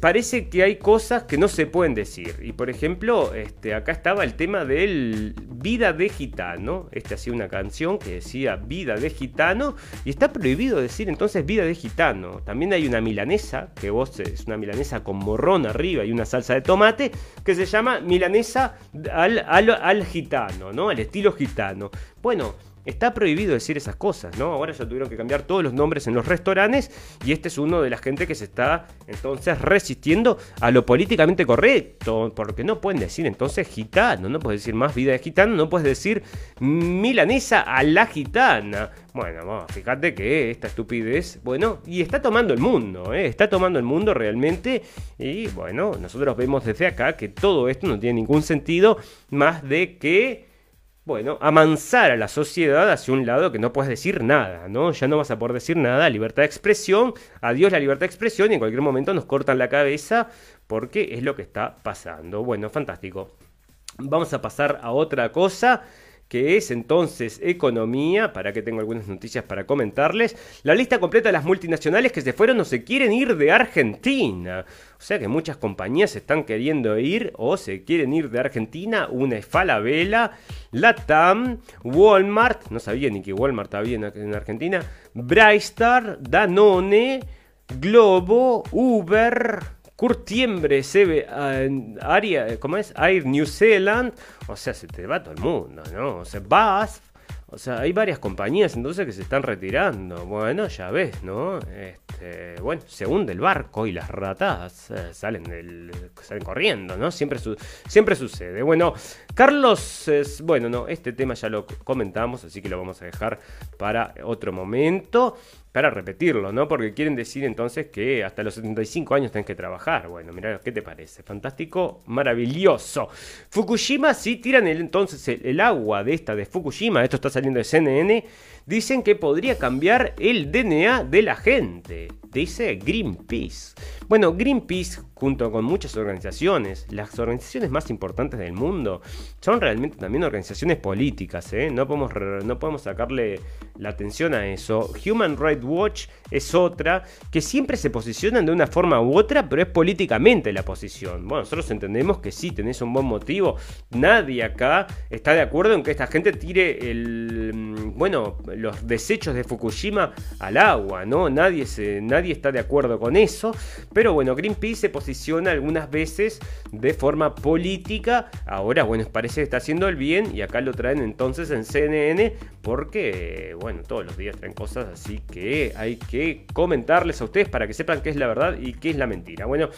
parece que hay cosas que no se pueden decir. Y por ejemplo, este, acá estaba el tema del Vida de Gitano. Este hacía una canción que decía Vida de Gitano. Y está prohibido decir entonces Vida de Gitano. También hay una milanesa, que vos es una milanesa con morrón arriba y una salsa de tomate, que se llama milanesa al, al, al gitano, ¿no? Al estilo gitano. Bueno, Está prohibido decir esas cosas, ¿no? Ahora ya tuvieron que cambiar todos los nombres en los restaurantes y este es uno de la gente que se está entonces resistiendo a lo políticamente correcto, porque no pueden decir entonces gitano, no puedes decir más vida de gitano, no puedes decir milanesa a la gitana. Bueno, fíjate que esta estupidez, bueno, y está tomando el mundo, ¿eh? está tomando el mundo realmente y bueno, nosotros vemos desde acá que todo esto no tiene ningún sentido más de que bueno, amansar a la sociedad hacia un lado que no puedes decir nada, ¿no? Ya no vas a poder decir nada, libertad de expresión, adiós la libertad de expresión y en cualquier momento nos cortan la cabeza porque es lo que está pasando. Bueno, fantástico. Vamos a pasar a otra cosa que es entonces economía, para que tengo algunas noticias para comentarles. La lista completa de las multinacionales que se fueron o se quieren ir de Argentina. O sea que muchas compañías están queriendo ir o se quieren ir de Argentina. Una es Falabella, Latam, Walmart, no sabía ni que Walmart había en Argentina, Brightstar, Danone, Globo, Uber, Curtiembre, ve área, ¿cómo es? Air New Zealand, o sea, se te va todo el mundo, ¿no? O sea, BASF, o sea, hay varias compañías entonces que se están retirando. Bueno, ya ves, ¿no? Este, bueno, se hunde el barco y las ratas eh, salen, del, salen corriendo, ¿no? Siempre, siempre sucede. Bueno, Carlos, bueno, no, este tema ya lo comentamos, así que lo vamos a dejar para otro momento para repetirlo, ¿no? Porque quieren decir entonces que hasta los 75 años tenés que trabajar. Bueno, mira, ¿qué te parece? Fantástico, maravilloso. Fukushima, sí, tiran entonces el, agua de esta de Fukushima, esto está saliendo de CNN, dicen que podría cambiar el DNA de la gente, dice Greenpeace. Bueno, Greenpeace, junto con muchas organizaciones, las organizaciones más importantes del mundo, son realmente también organizaciones políticas, ¿eh? no, podemos, no podemos sacarle la atención a eso. Human Rights Watch es otra, que siempre se posicionan de una forma u otra, pero es políticamente la posición. Bueno, nosotros entendemos que sí, tenés un buen motivo. Nadie acá está de acuerdo en que esta gente tire el, mm, bueno, los desechos de Fukushima al agua, ¿no? Nadie, nadie está de acuerdo con eso. Pero bueno, Greenpeace se posiciona algunas veces de forma política. Ahora, bueno, parece que está haciendo el bien y acá lo traen entonces en CNN porque, bueno, todos los días traen cosas así que hay que comentarles a ustedes para que sepan qué es la verdad y qué es la mentira. Bueno,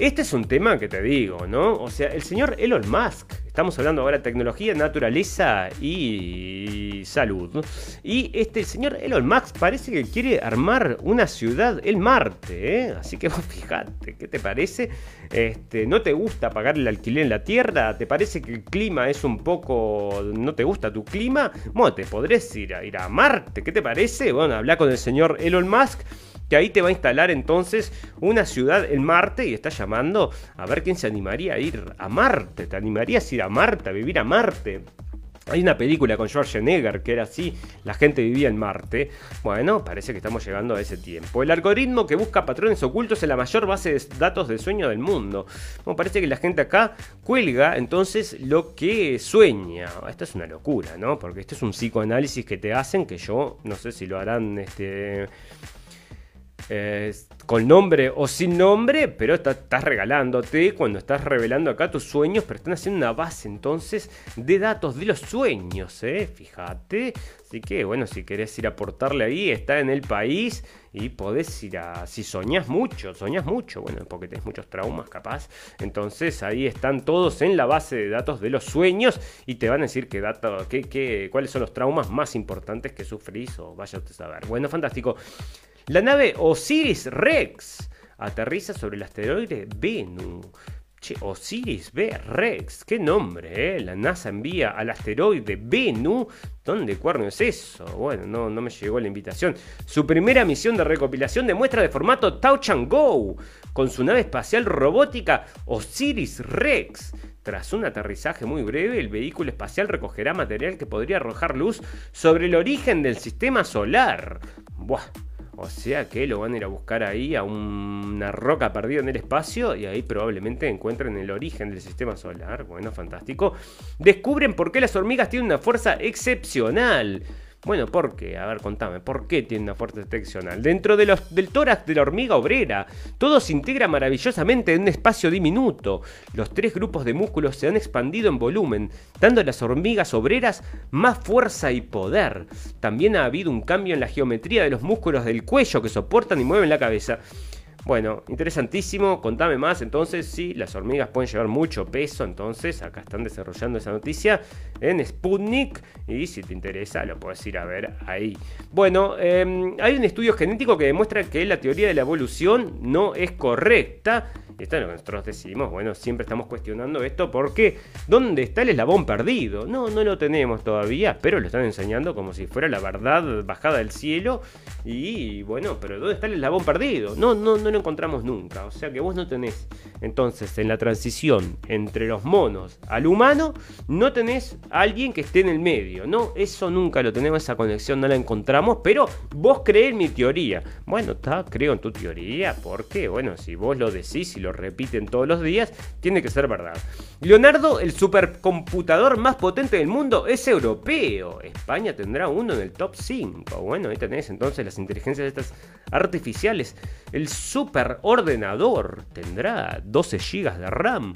este es un tema que te digo, ¿no? O sea, el señor Elon Musk Estamos hablando ahora de tecnología, naturaleza y salud. Y este señor Elon Musk parece que quiere armar una ciudad en Marte, ¿eh? Así que vos fijate, ¿qué te parece? Este, ¿No te gusta pagar el alquiler en la Tierra? ¿Te parece que el clima es un poco... no te gusta tu clima? Bueno, te podrés ir a, ir a Marte, ¿qué te parece? Bueno, habla con el señor Elon Musk que ahí te va a instalar entonces una ciudad en Marte y está llamando a ver quién se animaría a ir a Marte. ¿Te animarías a ir a Marte, a vivir a Marte? Hay una película con Schwarzenegger que era así, la gente vivía en Marte. Bueno, parece que estamos llegando a ese tiempo. El algoritmo que busca patrones ocultos en la mayor base de datos de sueño del mundo. Parece que la gente acá cuelga entonces lo que sueña. Esto es una locura, ¿no? Porque esto es un psicoanálisis que te hacen que yo no sé si lo harán este eh, con nombre o sin nombre, pero estás regalándote cuando estás revelando acá tus sueños, pero están haciendo una base entonces de datos de los sueños, ¿eh? Fíjate. Así que bueno, si querés ir a aportarle ahí, está en el país y podés ir a... Si soñás mucho, soñás mucho, bueno, porque tenés muchos traumas capaz, entonces ahí están todos en la base de datos de los sueños y te van a decir qué dato, qué, qué, cuáles son los traumas más importantes que sufrís o vaya a saber. Bueno, fantástico. La nave Osiris Rex aterriza sobre el asteroide Bennu. Che, Osiris B. Rex, qué nombre, ¿eh? La NASA envía al asteroide Bennu. ¿Dónde cuerno es eso? Bueno, no, no me llegó la invitación. Su primera misión de recopilación de muestras de formato Touch Go, con su nave espacial robótica Osiris Rex. Tras un aterrizaje muy breve, el vehículo espacial recogerá material que podría arrojar luz sobre el origen del sistema solar. Buah. O sea que lo van a ir a buscar ahí a una roca perdida en el espacio y ahí probablemente encuentren el origen del sistema solar. Bueno, fantástico. Descubren por qué las hormigas tienen una fuerza excepcional. Bueno, ¿por qué? A ver, contame, ¿por qué tiene una fuerza excepcional? Dentro del tórax de la hormiga obrera, todo se integra maravillosamente en un espacio diminuto. Los tres grupos de músculos se han expandido en volumen, dando a las hormigas obreras más fuerza y poder. También ha habido un cambio en la geometría de los músculos del cuello que soportan y mueven la cabeza. Bueno, interesantísimo. Contame más. Entonces, sí, las hormigas pueden llevar mucho peso. Entonces, acá están desarrollando esa noticia en Sputnik. Y si te interesa, lo puedes ir a ver ahí. Bueno, em, hay un estudio genético que demuestra que la teoría de la evolución no es correcta. Y esto es lo que nosotros decimos. Bueno, siempre estamos cuestionando esto porque ¿dónde está el eslabón perdido? No, no lo tenemos todavía, pero lo están enseñando como si fuera la verdad bajada del cielo. Y bueno, pero ¿dónde está el eslabón perdido? No, no, no lo encontramos nunca. O sea que vos no tenés. Entonces, en la transición entre los monos al humano, no tenés alguien que esté en el medio. No, eso nunca lo tenemos, esa conexión no la encontramos. Pero vos crees mi teoría. Bueno, está, creo en tu teoría. Porque, bueno, si vos lo decís y lo repiten todos los días, tiene que ser verdad. Leonardo, el supercomputador más potente del mundo, es europeo. España tendrá uno en el top 5. Bueno, ahí tenés entonces las inteligencias estas artificiales. El superordenador tendrá 12 GB de RAM.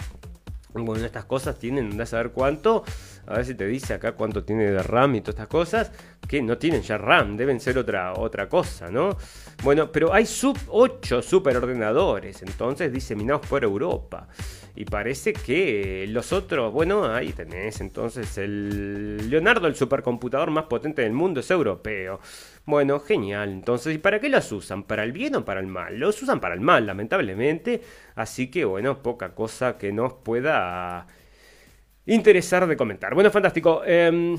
Bueno, estas cosas tienen, a saber cuánto. A ver si te dice acá cuánto tiene de RAM y todas estas cosas. Que no tienen ya RAM, deben ser otra, otra cosa, ¿no? Bueno, pero hay sub 8 superordenadores, entonces diseminados por Europa. Y parece que los otros, bueno, ahí tenés entonces el Leonardo, el supercomputador más potente del mundo, es europeo. Bueno, genial. Entonces, ¿y para qué los usan? ¿Para el bien o para el mal? Los usan para el mal, lamentablemente. Así que, bueno, poca cosa que nos pueda interesar de comentar. Bueno, fantástico. Em,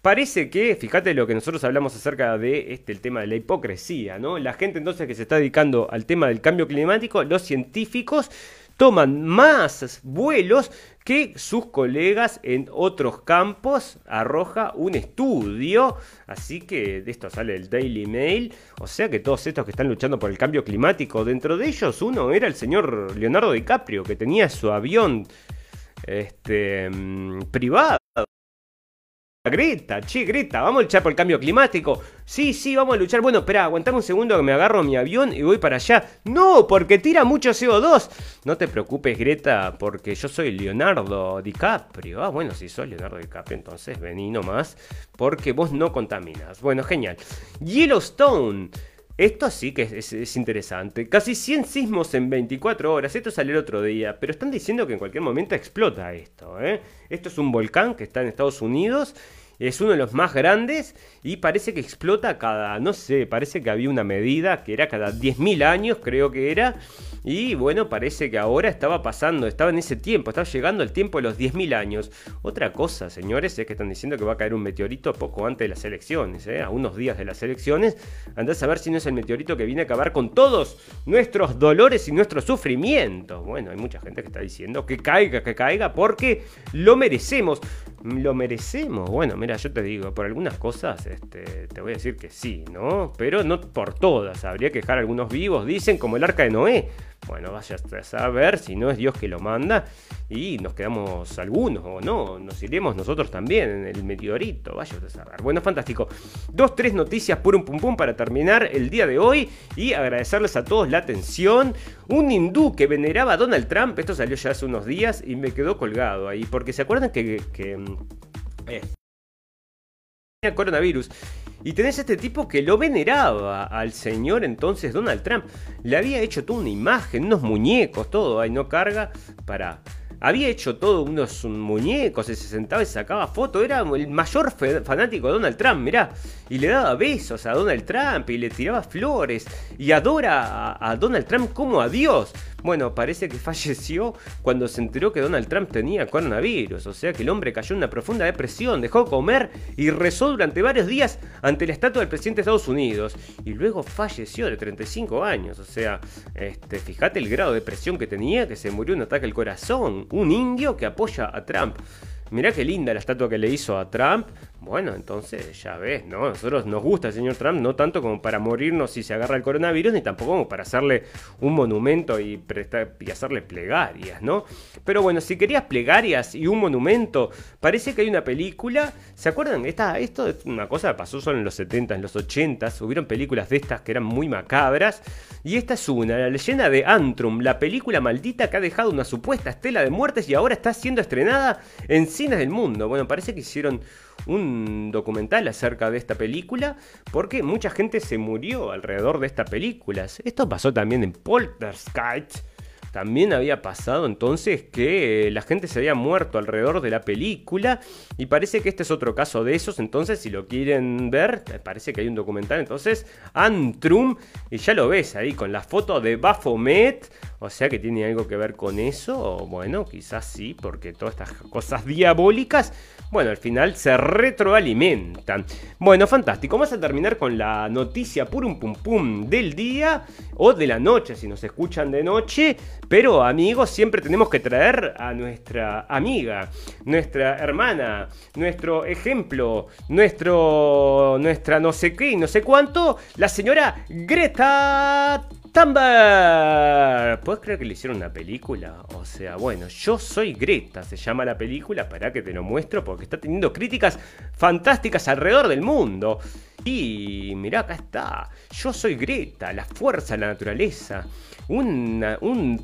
parece que, fíjate lo que nosotros hablamos acerca de este, el tema de la hipocresía, ¿no? La gente entonces que se está dedicando al tema del cambio climático, los científicos toman más vuelos que sus colegas en otros campos, arroja un estudio, así que de esto sale el Daily Mail, o sea que todos estos que están luchando por el cambio climático, dentro de ellos uno era el señor Leonardo DiCaprio, que tenía su avión este, mm, privado Greta, che, Greta, vamos a luchar por el cambio climático. Sí, sí, vamos a luchar. Bueno, espera, aguantame un segundo que me agarro mi avión y voy para allá. No, porque tira mucho CO2. No te preocupes, Greta, porque yo soy Leonardo DiCaprio. Ah, bueno, si soy Leonardo DiCaprio, entonces vení nomás, porque vos no contaminas. Bueno, genial. Yellowstone Esto sí que es, es, interesante. Casi 100 sismos en 24 horas. Esto salió el otro día. Pero están diciendo que en cualquier momento explota esto. ¿eh? Esto es un volcán que está en Estados Unidos es uno de los más grandes y parece que explota cada, no sé, parece que había una medida que era cada 10.000 años, creo que era. Y bueno, parece que ahora estaba pasando, estaba en ese tiempo, estaba llegando el tiempo de los 10.000 años. Otra cosa, señores, es que están diciendo que va a caer un meteorito poco antes de las elecciones, ¿eh? a unos días de las elecciones. Andás a ver si no es el meteorito que viene a acabar con todos nuestros dolores y nuestros sufrimientos. Bueno, hay mucha gente que está diciendo que caiga, que caiga, porque lo merecemos. Lo merecemos. Bueno, mira, yo te digo, por algunas cosas este, te voy a decir que sí, ¿no? Pero no por todas. Habría que dejar algunos vivos, dicen, como el arca de Noé. Bueno, vaya a saber si no es Dios que lo manda y nos quedamos algunos o no, nos iremos nosotros también en el meteorito, vaya a saber. Bueno, fantástico. Dos, tres noticias por un pum pum para terminar el día de hoy y agradecerles a todos la atención. Un hindú que veneraba a Donald Trump, esto salió ya hace unos días y me quedó colgado ahí, porque se acuerdan que... que mm, eh, coronavirus. Y tenés este tipo que lo veneraba al señor entonces Donald Trump. Le había hecho toda una imagen, unos muñecos, todo. Ahí no carga para había hecho todo unos muñecos, se sentaba y sacaba fotos, era el mayor fanático de Donald Trump, mirá, y le daba besos a Donald Trump y le tiraba flores y adora a, a Donald Trump como a Dios. Bueno, parece que falleció cuando se enteró que Donald Trump tenía coronavirus, o sea que el hombre cayó en una profunda depresión, dejó de comer y rezó durante varios días ante la estatua del presidente de Estados Unidos y luego falleció de 35 años, o sea, este, fíjate el grado de depresión que tenía, que se murió un ataque al corazón, un indio que apoya a Trump. Mirá qué linda la estatua que le hizo a Trump. Bueno, entonces ya ves, ¿no? Nosotros nos gusta el señor Trump, no tanto como para morirnos si se agarra el coronavirus, ni tampoco como para hacerle un monumento y, y hacerle plegarias, ¿no? Pero bueno, si querías plegarias y un monumento, parece que hay una película. ¿Se acuerdan? Esta, esto es una cosa que pasó solo en los 70, en los 80. Hubieron películas de estas que eran muy macabras. Y esta es una, la leyenda de Antrum, la película maldita que ha dejado una supuesta estela de muertes y ahora está siendo estrenada en cines del mundo. Bueno, parece que hicieron un documental acerca de esta película porque mucha gente se murió alrededor de esta película. Esto pasó también en Poltergeist también había pasado entonces que la gente se había muerto alrededor de la película y parece que este es otro caso de esos, entonces si lo quieren ver, parece que hay un documental entonces, Antrum, y ya lo ves ahí con la foto de Baphomet, o sea que tiene algo que ver con eso, o bueno, quizás sí, porque todas estas cosas diabólicas, bueno, al final se retroalimentan. Bueno, fantástico, vamos a terminar con la noticia purum pum pum del día, o de la noche, si nos escuchan de noche, pero amigos, siempre tenemos que traer a nuestra amiga, nuestra hermana, nuestro ejemplo, nuestro, nuestra no sé qué, no sé cuánto, la señora Greta Thunberg. ¿Puedes creer que le hicieron una película? O sea, bueno, yo soy Greta, se llama la película, para que te lo muestro porque está teniendo críticas fantásticas alrededor del mundo. Y mirá, acá está. Yo soy Greta, la fuerza la naturaleza un,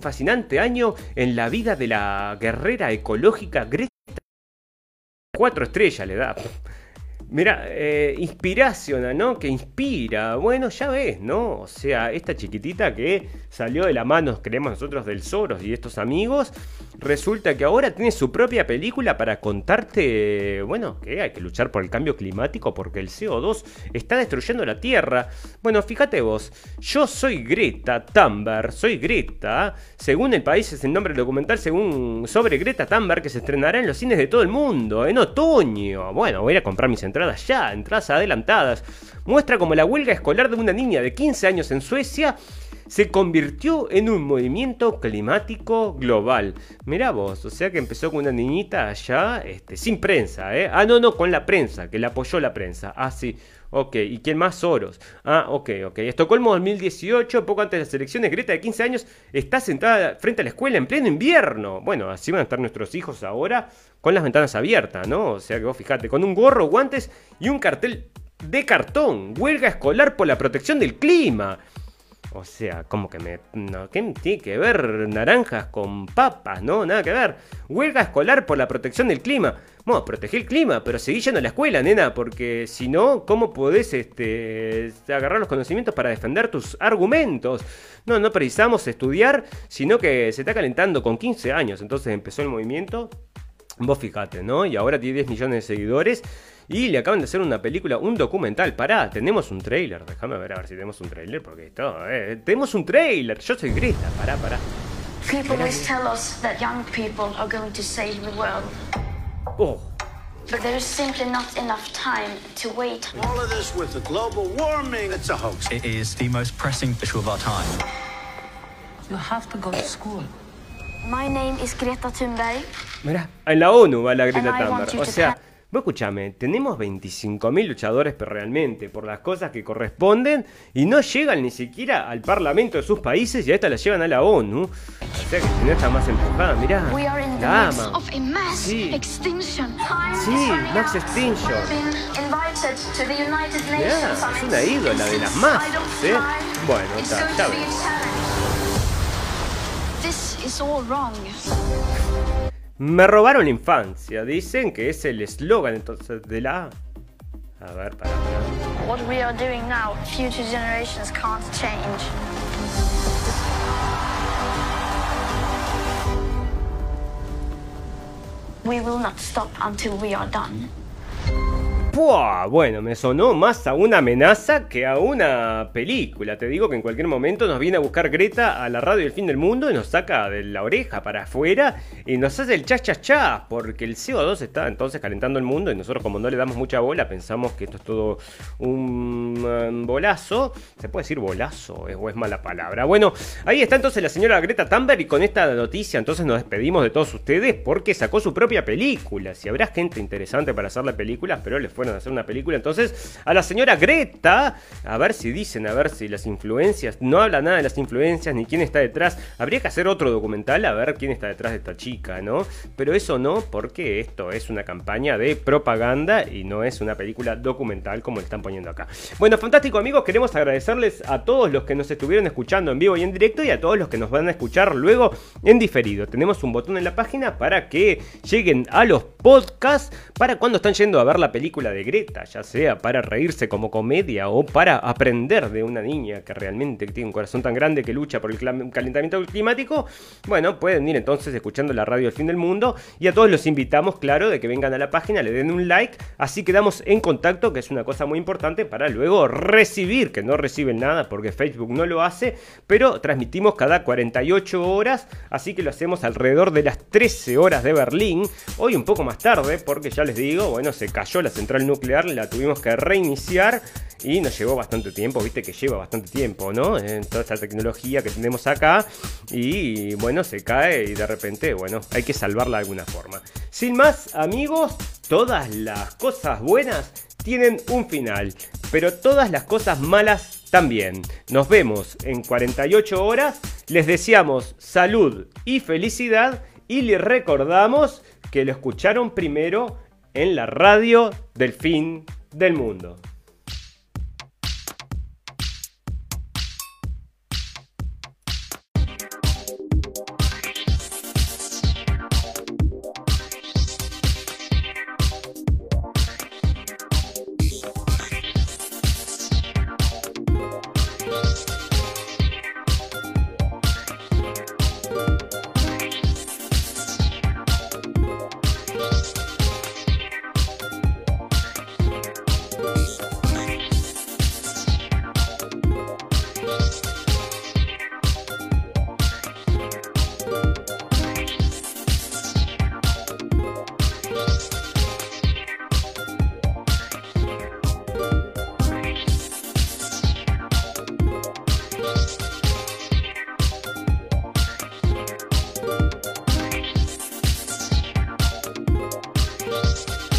fascinante año en la vida de la guerrera ecológica Greta. Cuatro estrellas le da. Mira, eh, inspiración, ¿no? Que inspira. Bueno, ya ves, ¿no? O sea, esta chiquitita que salió de la mano, creemos nosotros, del Soros y estos amigos, resulta que ahora tiene su propia película para contarte, bueno, que hay que luchar por el cambio climático porque el CO2 está destruyendo la Tierra. Bueno, fíjate vos, yo soy Greta Thunberg, soy Greta, según el país es el nombre del documental según sobre Greta Thunberg que se estrenará en los cines de todo el mundo en otoño. Bueno, voy a comprar mis entradas entradas ya, entradas adelantadas. Muestra como la huelga escolar de una niña de 15 años en Suecia se convirtió en un movimiento climático global. Mirá vos, o sea que empezó con una niñita allá, este, sin prensa, ¿eh? Ah, no, no, con la prensa, que la apoyó la prensa. Ah, sí. Ok, ¿y quién más? Soros. Ah, ok, ok. Estocolmo 2018, poco antes de las elecciones, Greta de 15 años está sentada frente a la escuela en pleno invierno. Bueno, así van a estar nuestros hijos ahora con las ventanas abiertas, ¿no? O sea que vos fijate, con un gorro, guantes y un cartel de cartón. Huelga escolar por la protección del clima. O sea, como que me. ¿Qué tiene que ver naranjas con papas? No, nada que ver. Huelga escolar por la protección del clima. Bueno, el clima, pero seguí yendo a la escuela, nena, porque si no, ¿cómo podés este, agarrar los conocimientos para defender tus argumentos? No, no precisamos estudiar, sino que se está calentando con 15 años. Entonces empezó el movimiento. Vos fijate, ¿no? Y ahora tiene 10 millones de seguidores. Y le acaban de hacer una película, un documental. Pará, tenemos un trailer. Déjame ver a ver si tenemos un trailer. Porque esto, eh, tenemos un trailer. Yo soy Greta, pará, pará. People always tell us that young people are going to save the. Oh, But there is simply not enough time to wait. All of this with the global warming, it's a hoax. It is the most pressing issue of our time. You have to go to school. My name is Greta Thunberg. mirá, en la ONU va la Greta And I want Thunberg. O sea, tell- vos escuchame, tenemos 25.000 luchadores pero realmente por las cosas que corresponden y no llegan ni siquiera al parlamento de sus países y a esta la llevan a la ONU. O sea que si no está más empujada, mirá. La ama. Sí. Sí, out. extinction. Mirá, es una ídola de las don't ¿eh? Bueno, está, ya Me robaron la infancia, dicen que es el eslogan entonces de la... A ver, para. What we are doing now, future generations can't change. We will not stop until we are done. Bueno, me sonó más a una amenaza que a una película. Te digo que en cualquier momento nos viene a buscar Greta a la radio del fin del mundo y nos saca de la oreja para afuera y nos hace el chas chas chas, porque el CO2 está entonces calentando el mundo y nosotros como no le damos mucha bola pensamos que esto es todo un um, bolazo. ¿Se puede decir bolazo ¿Es- o es mala palabra? Bueno, ahí está entonces la señora Greta Thunberg y con esta noticia entonces nos despedimos de todos ustedes porque sacó su propia película. Si habrá gente interesante para hacerle películas, pero le fueron a hacer una película. Entonces, a la señora Greta, a ver si dicen, a ver si las influencias, no habla nada de las influencias ni quién está detrás. Habría que hacer otro documental a ver quién está detrás de esta chica, ¿no? Pero eso no, porque esto es una campaña de propaganda y no es una película documental como le están poniendo acá. Bueno, fantástico amigos, queremos agradecerles a todos los que nos estuvieron escuchando en vivo y en directo y a todos los que nos van a escuchar luego en diferido. Tenemos un botón en la página para que lleguen a los podcasts para cuando están yendo a ver la película de Greta, ya sea para reírse como comedia o para aprender de una niña que realmente tiene un corazón tan grande que lucha por el calentamiento climático. Bueno, pueden ir entonces escuchando la radio del fin del mundo y a todos los invitamos, claro, de que vengan a la página, le den un like, así quedamos en contacto, que es una cosa muy importante para luego recibir, que no reciben nada porque Facebook no lo hace, pero transmitimos cada 48 horas, así que lo hacemos alrededor de las 13 horas de Berlín, hoy un poco más tarde, porque ya les digo, bueno, se cayó la nuclear, la tuvimos que reiniciar y nos llevó bastante tiempo, viste que lleva bastante tiempo, ¿no? En toda esta tecnología que tenemos acá y bueno, se cae y de repente, bueno, hay que salvarla de alguna forma. Sin más, amigos, todas las cosas buenas tienen un final, pero todas las cosas malas también. Nos vemos en 48 horas, les deseamos salud y felicidad y les recordamos que lo escucharon primero en la radio del fin del mundo.